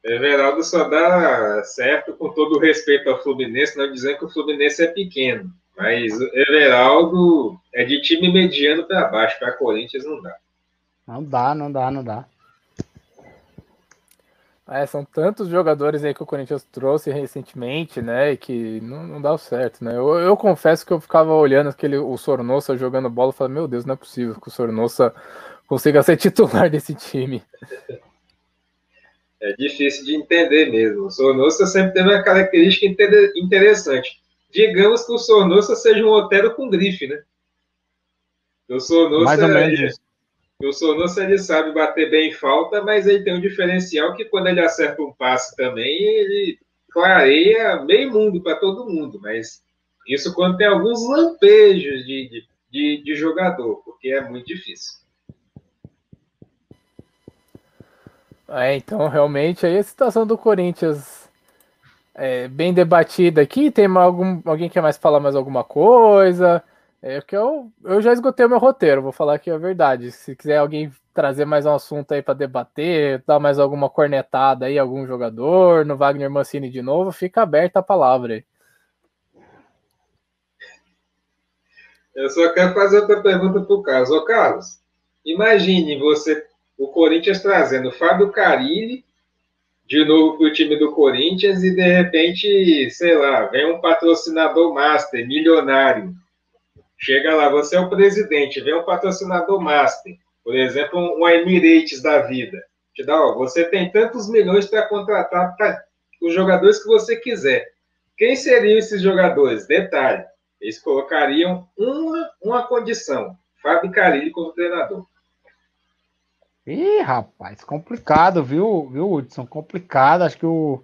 [SPEAKER 3] Everaldo só dá certo com todo o respeito ao Fluminense, não dizendo que o Fluminense é pequeno. Mas Everaldo é de time mediano para baixo, para Corinthians não dá.
[SPEAKER 4] Não dá, não dá, não dá.
[SPEAKER 1] É, são tantos jogadores aí que o Corinthians trouxe recentemente, né? E que não, não dá certo, né? Eu, eu, confesso que eu ficava olhando aquele, o Sornossa jogando bola e falei, meu Deus, não é possível que o Sornossa consiga ser titular desse time.
[SPEAKER 3] É difícil de entender mesmo. O Sornosa sempre teve uma característica interessante. Digamos que o Sornosa seja um Otero com grife, né? O Sornosa,
[SPEAKER 4] Mais ou menos isso.
[SPEAKER 3] O Sornosa ele sabe bater bem em falta, mas ele tem um diferencial que quando ele acerta um passe também, ele clareia meio mundo para todo mundo. Mas isso quando tem alguns lampejos de, de, de jogador, porque é muito difícil.
[SPEAKER 1] É, então realmente aí a situação do Corinthians é bem debatida aqui. Tem algum, alguém que quer mais falar mais alguma coisa? É que eu, eu já esgotei o meu roteiro, vou falar aqui a verdade. Se quiser alguém trazer mais um assunto aí para debater, dar mais alguma cornetada aí, algum jogador, no Wagner Mancini de novo, fica aberta a palavra aí.
[SPEAKER 3] Eu só quero fazer outra pergunta para o Carlos. Ô, Carlos, imagine você, o Corinthians trazendo Fábio Carilli de novo para o time do Corinthians e de repente, sei lá, vem um patrocinador master, milionário Chega lá, você é o presidente, vem um patrocinador master, por exemplo, um Emirates da vida. Te dá, ó, você tem tantos milhões para contratar pra os jogadores que você quiser. Quem seriam esses jogadores? Detalhe, eles colocariam uma, uma condição: Fábio Carilli como treinador.
[SPEAKER 4] Ih, rapaz, complicado, viu, viu, Hudson? Complicado. Acho que o,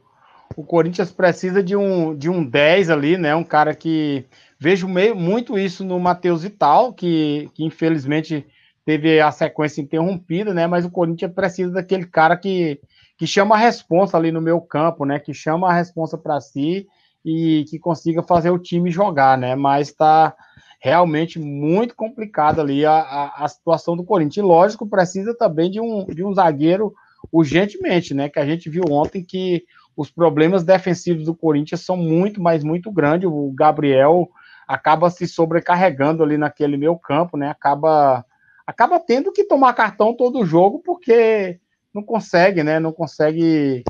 [SPEAKER 4] o Corinthians precisa de um, de um 10 ali, né? Um cara que Vejo meio, muito isso no Matheus Vital, que, que infelizmente teve a sequência interrompida, né? Mas o Corinthians precisa daquele cara que, que chama a responsa ali no meu campo, né? Que chama a responsa para si e que consiga fazer o time jogar, né? Mas está realmente muito complicado ali a, a, a, situação do Corinthians. E lógico, precisa também de um, de um zagueiro urgentemente, né? Que a gente viu ontem que os problemas defensivos do Corinthians são muito, mas muito grandes. O Gabriel acaba se sobrecarregando ali naquele meio campo, né? Acaba acaba tendo que tomar cartão todo jogo porque não consegue, né? Não consegue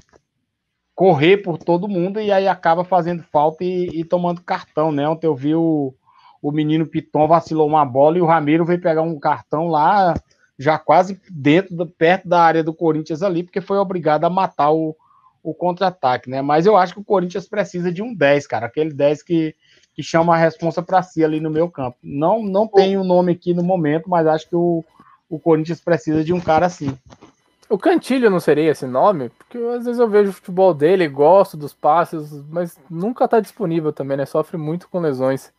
[SPEAKER 4] correr por todo mundo e aí acaba fazendo falta e, e tomando cartão, né? Ontem eu vi o, o menino Piton vacilou uma bola e o Ramiro veio pegar um cartão lá já quase dentro, do, perto da área do Corinthians ali, porque foi obrigado a matar o, o contra-ataque, né? Mas eu acho que o Corinthians precisa de um 10, cara, aquele 10 que que chama a responsa para si ali no meu campo. Não, não tenho o nome aqui no momento, mas acho que o, o Corinthians precisa de um cara assim.
[SPEAKER 1] O Cantilho não seria esse nome? Porque às vezes eu vejo o futebol dele, gosto dos passes, mas nunca está disponível também, né? Sofre muito com lesões.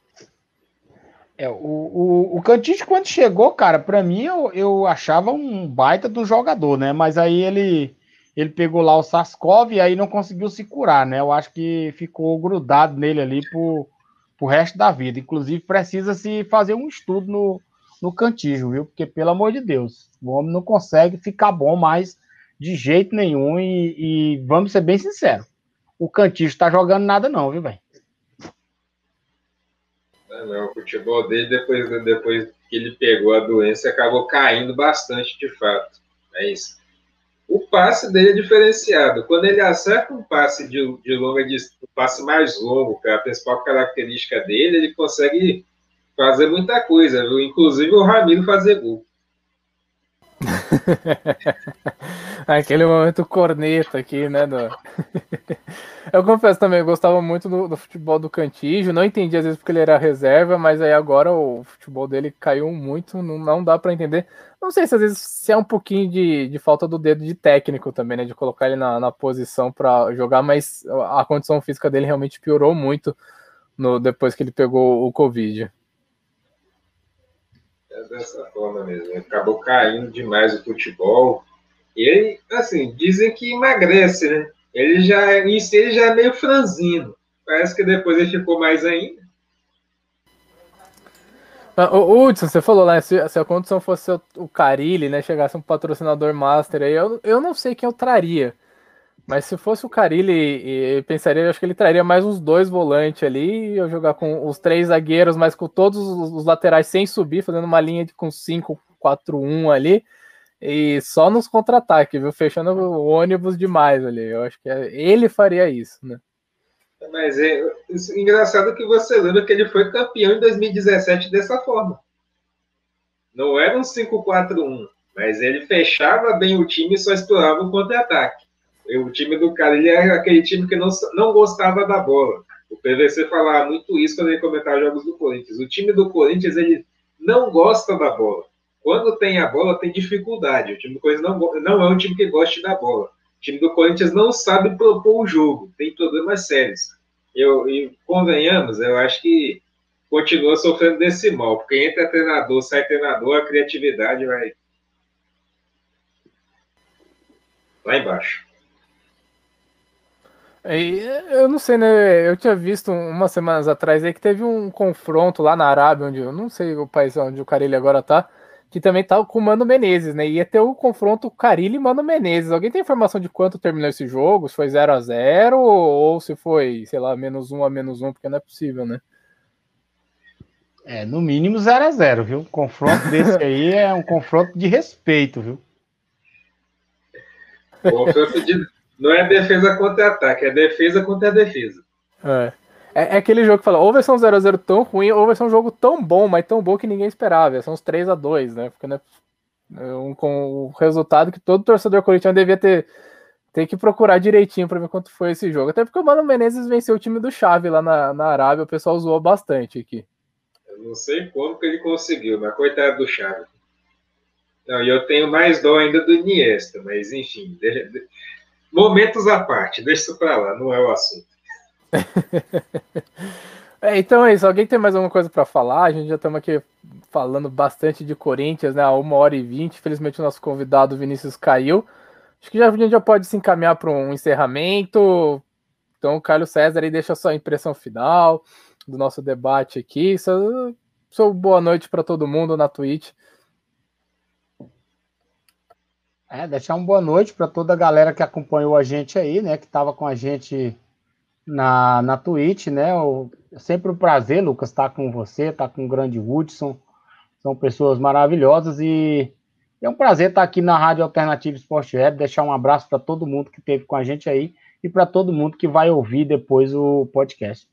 [SPEAKER 4] É, o, o, o Cantilho, quando chegou, cara, para mim eu, eu achava um baita do jogador, né? Mas aí ele ele pegou lá o Saskov e aí não conseguiu se curar, né? Eu acho que ficou grudado nele ali por, pro resto da vida. Inclusive, precisa se fazer um estudo no, no cantijo, viu? Porque, pelo amor de Deus, o homem não consegue ficar bom mais de jeito nenhum. E, e vamos ser bem sinceros: o cantijo tá jogando nada, não, viu, velho?
[SPEAKER 3] É, não, o futebol dele, depois, depois que ele pegou a doença, acabou caindo bastante de fato. É isso o passe dele é diferenciado. Quando ele acerta um passe de, de longa distância, um passe mais longo, que é a principal característica dele, ele consegue fazer muita coisa, viu? inclusive o Ramiro fazer gol.
[SPEAKER 1] Aquele momento corneta aqui, né? Do... eu confesso também, eu gostava muito do, do, futebol do Cantígio. Não entendi às vezes porque ele era reserva, mas aí agora o futebol dele caiu muito, não, não dá para entender. Não sei se às vezes se é um pouquinho de, de falta do dedo de técnico também, né? De colocar ele na, na posição para jogar, mas a condição física dele realmente piorou muito no, depois que ele pegou o Covid.
[SPEAKER 3] É dessa forma mesmo. Acabou caindo demais o futebol. E ele, assim, dizem que emagrece, né? Ele já, em ele já é meio franzino. Parece que depois ele ficou mais ainda.
[SPEAKER 1] Ah, o Hudson, você falou lá, se, se, a condição fosse o, o Carilli, né, chegasse um patrocinador master aí, eu, eu não sei quem eu traria. Mas se fosse o Carilli, pensaria, acho que ele traria mais uns dois volantes ali, eu jogar com os três zagueiros, mas com todos os laterais sem subir, fazendo uma linha de, com 5-4-1 ali, e só nos contra-ataques, viu? Fechando o ônibus demais ali. Eu acho que é, ele faria isso, né?
[SPEAKER 3] Mas é isso, engraçado que você lembra que ele foi campeão em 2017 dessa forma. Não era um 5-4-1, mas ele fechava bem o time e só explorava o contra-ataque. O time do cara, ele é aquele time que não, não gostava da bola. O PVC falava muito isso quando ele comentava jogos do Corinthians. O time do Corinthians, ele não gosta da bola. Quando tem a bola, tem dificuldade. O time do Corinthians não, não é um time que goste da bola. O time do Corinthians não sabe propor o jogo. Tem problemas sérios. Eu, e convenhamos, eu acho que continua sofrendo desse mal, porque entra treinador, sai treinador, a criatividade vai lá embaixo.
[SPEAKER 1] Eu não sei, né? Eu tinha visto umas semanas atrás aí que teve um confronto lá na Arábia, onde eu não sei o país onde o Carilli agora tá, que também tá com o Mano Menezes, né? Ia ter o confronto Carilli e Mano Menezes. Alguém tem informação de quanto terminou esse jogo? Se foi 0 a 0 ou se foi, sei lá, menos um a menos um, porque não é possível, né?
[SPEAKER 4] É, no mínimo 0 a 0 viu? Um confronto desse aí é um confronto de respeito, viu?
[SPEAKER 3] Confronto de. Não é defesa contra ataque, é defesa contra defesa.
[SPEAKER 1] É. É, é aquele jogo que fala, ou vai ser um 0x0 tão ruim, ou vai ser um jogo tão bom, mas tão bom que ninguém esperava. São uns 3 a 2 né? Porque, né, um, com o resultado que todo torcedor corintiano devia ter, ter que procurar direitinho para ver quanto foi esse jogo. Até porque o Mano Menezes venceu o time do Chave lá na, na Arábia, o pessoal zoou bastante aqui.
[SPEAKER 3] Eu não sei como que ele conseguiu, mas coitado do Chave. Não, e eu tenho mais dó ainda do Iniesta, mas enfim, deixa, momentos à parte, deixa isso para lá, não é o assunto.
[SPEAKER 1] é, então é isso. Alguém tem mais alguma coisa para falar? A gente já estamos aqui falando bastante de Corinthians, né? A uma hora e vinte. Infelizmente, o nosso convidado Vinícius caiu. Acho que já, a gente já pode se encaminhar para um encerramento. Então, Carlos César aí deixa a sua impressão final do nosso debate aqui. Só boa noite para todo mundo na Twitch.
[SPEAKER 4] É, deixar uma boa noite para toda a galera que acompanhou a gente aí, né? Que estava com a gente na, na Twitch, né? O, é sempre um prazer, Lucas, estar tá com você, estar tá com o grande Hudson. São pessoas maravilhosas e é um prazer estar tá aqui na Rádio Alternativa Esporte Web. Deixar um abraço para todo mundo que esteve com a gente aí e para todo mundo que vai ouvir depois o podcast.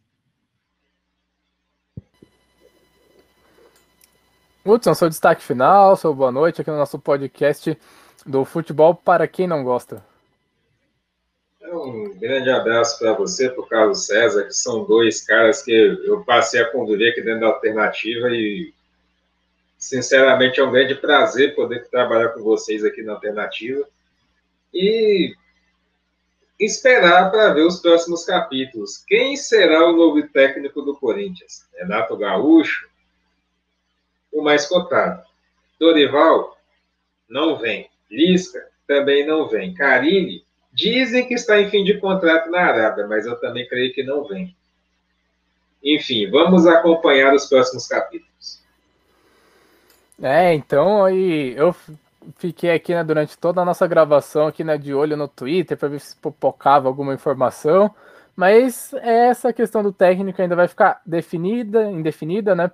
[SPEAKER 1] Hudson, seu destaque final, seu boa noite aqui no nosso podcast do futebol para quem não gosta.
[SPEAKER 3] Um grande abraço para você, para o Carlos César, que são dois caras que eu passei a conviver aqui dentro da alternativa e, sinceramente, é um grande prazer poder trabalhar com vocês aqui na alternativa e esperar para ver os próximos capítulos. Quem será o novo técnico do Corinthians? Renato Gaúcho? O mais cotado. Dorival? Não vem. Lisca? Também não vem. Carini? Dizem que está em fim de contrato na Arábia, mas eu também creio que não vem. Enfim, vamos acompanhar os próximos capítulos.
[SPEAKER 1] É, então aí eu fiquei aqui né, durante toda a nossa gravação aqui né, de olho no Twitter para ver se popocava alguma informação, mas essa questão do técnico ainda vai ficar definida, indefinida, né,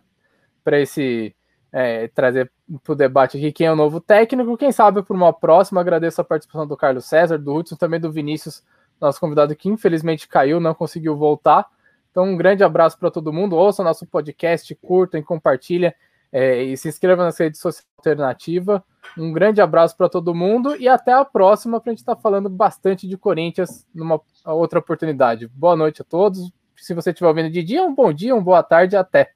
[SPEAKER 1] para esse é, trazer para o debate aqui quem é o novo técnico. Quem sabe por uma próxima. Agradeço a participação do Carlos César, do Hudson, também do Vinícius, nosso convidado que infelizmente caiu, não conseguiu voltar. Então, um grande abraço para todo mundo. Ouça nosso podcast, curtam e compartilhem. É, e se inscreva nas redes sociais alternativa. Um grande abraço para todo mundo e até a próxima para a gente estar tá falando bastante de Corinthians numa outra oportunidade. Boa noite a todos. Se você estiver ouvindo de dia, um bom dia, uma boa tarde, até.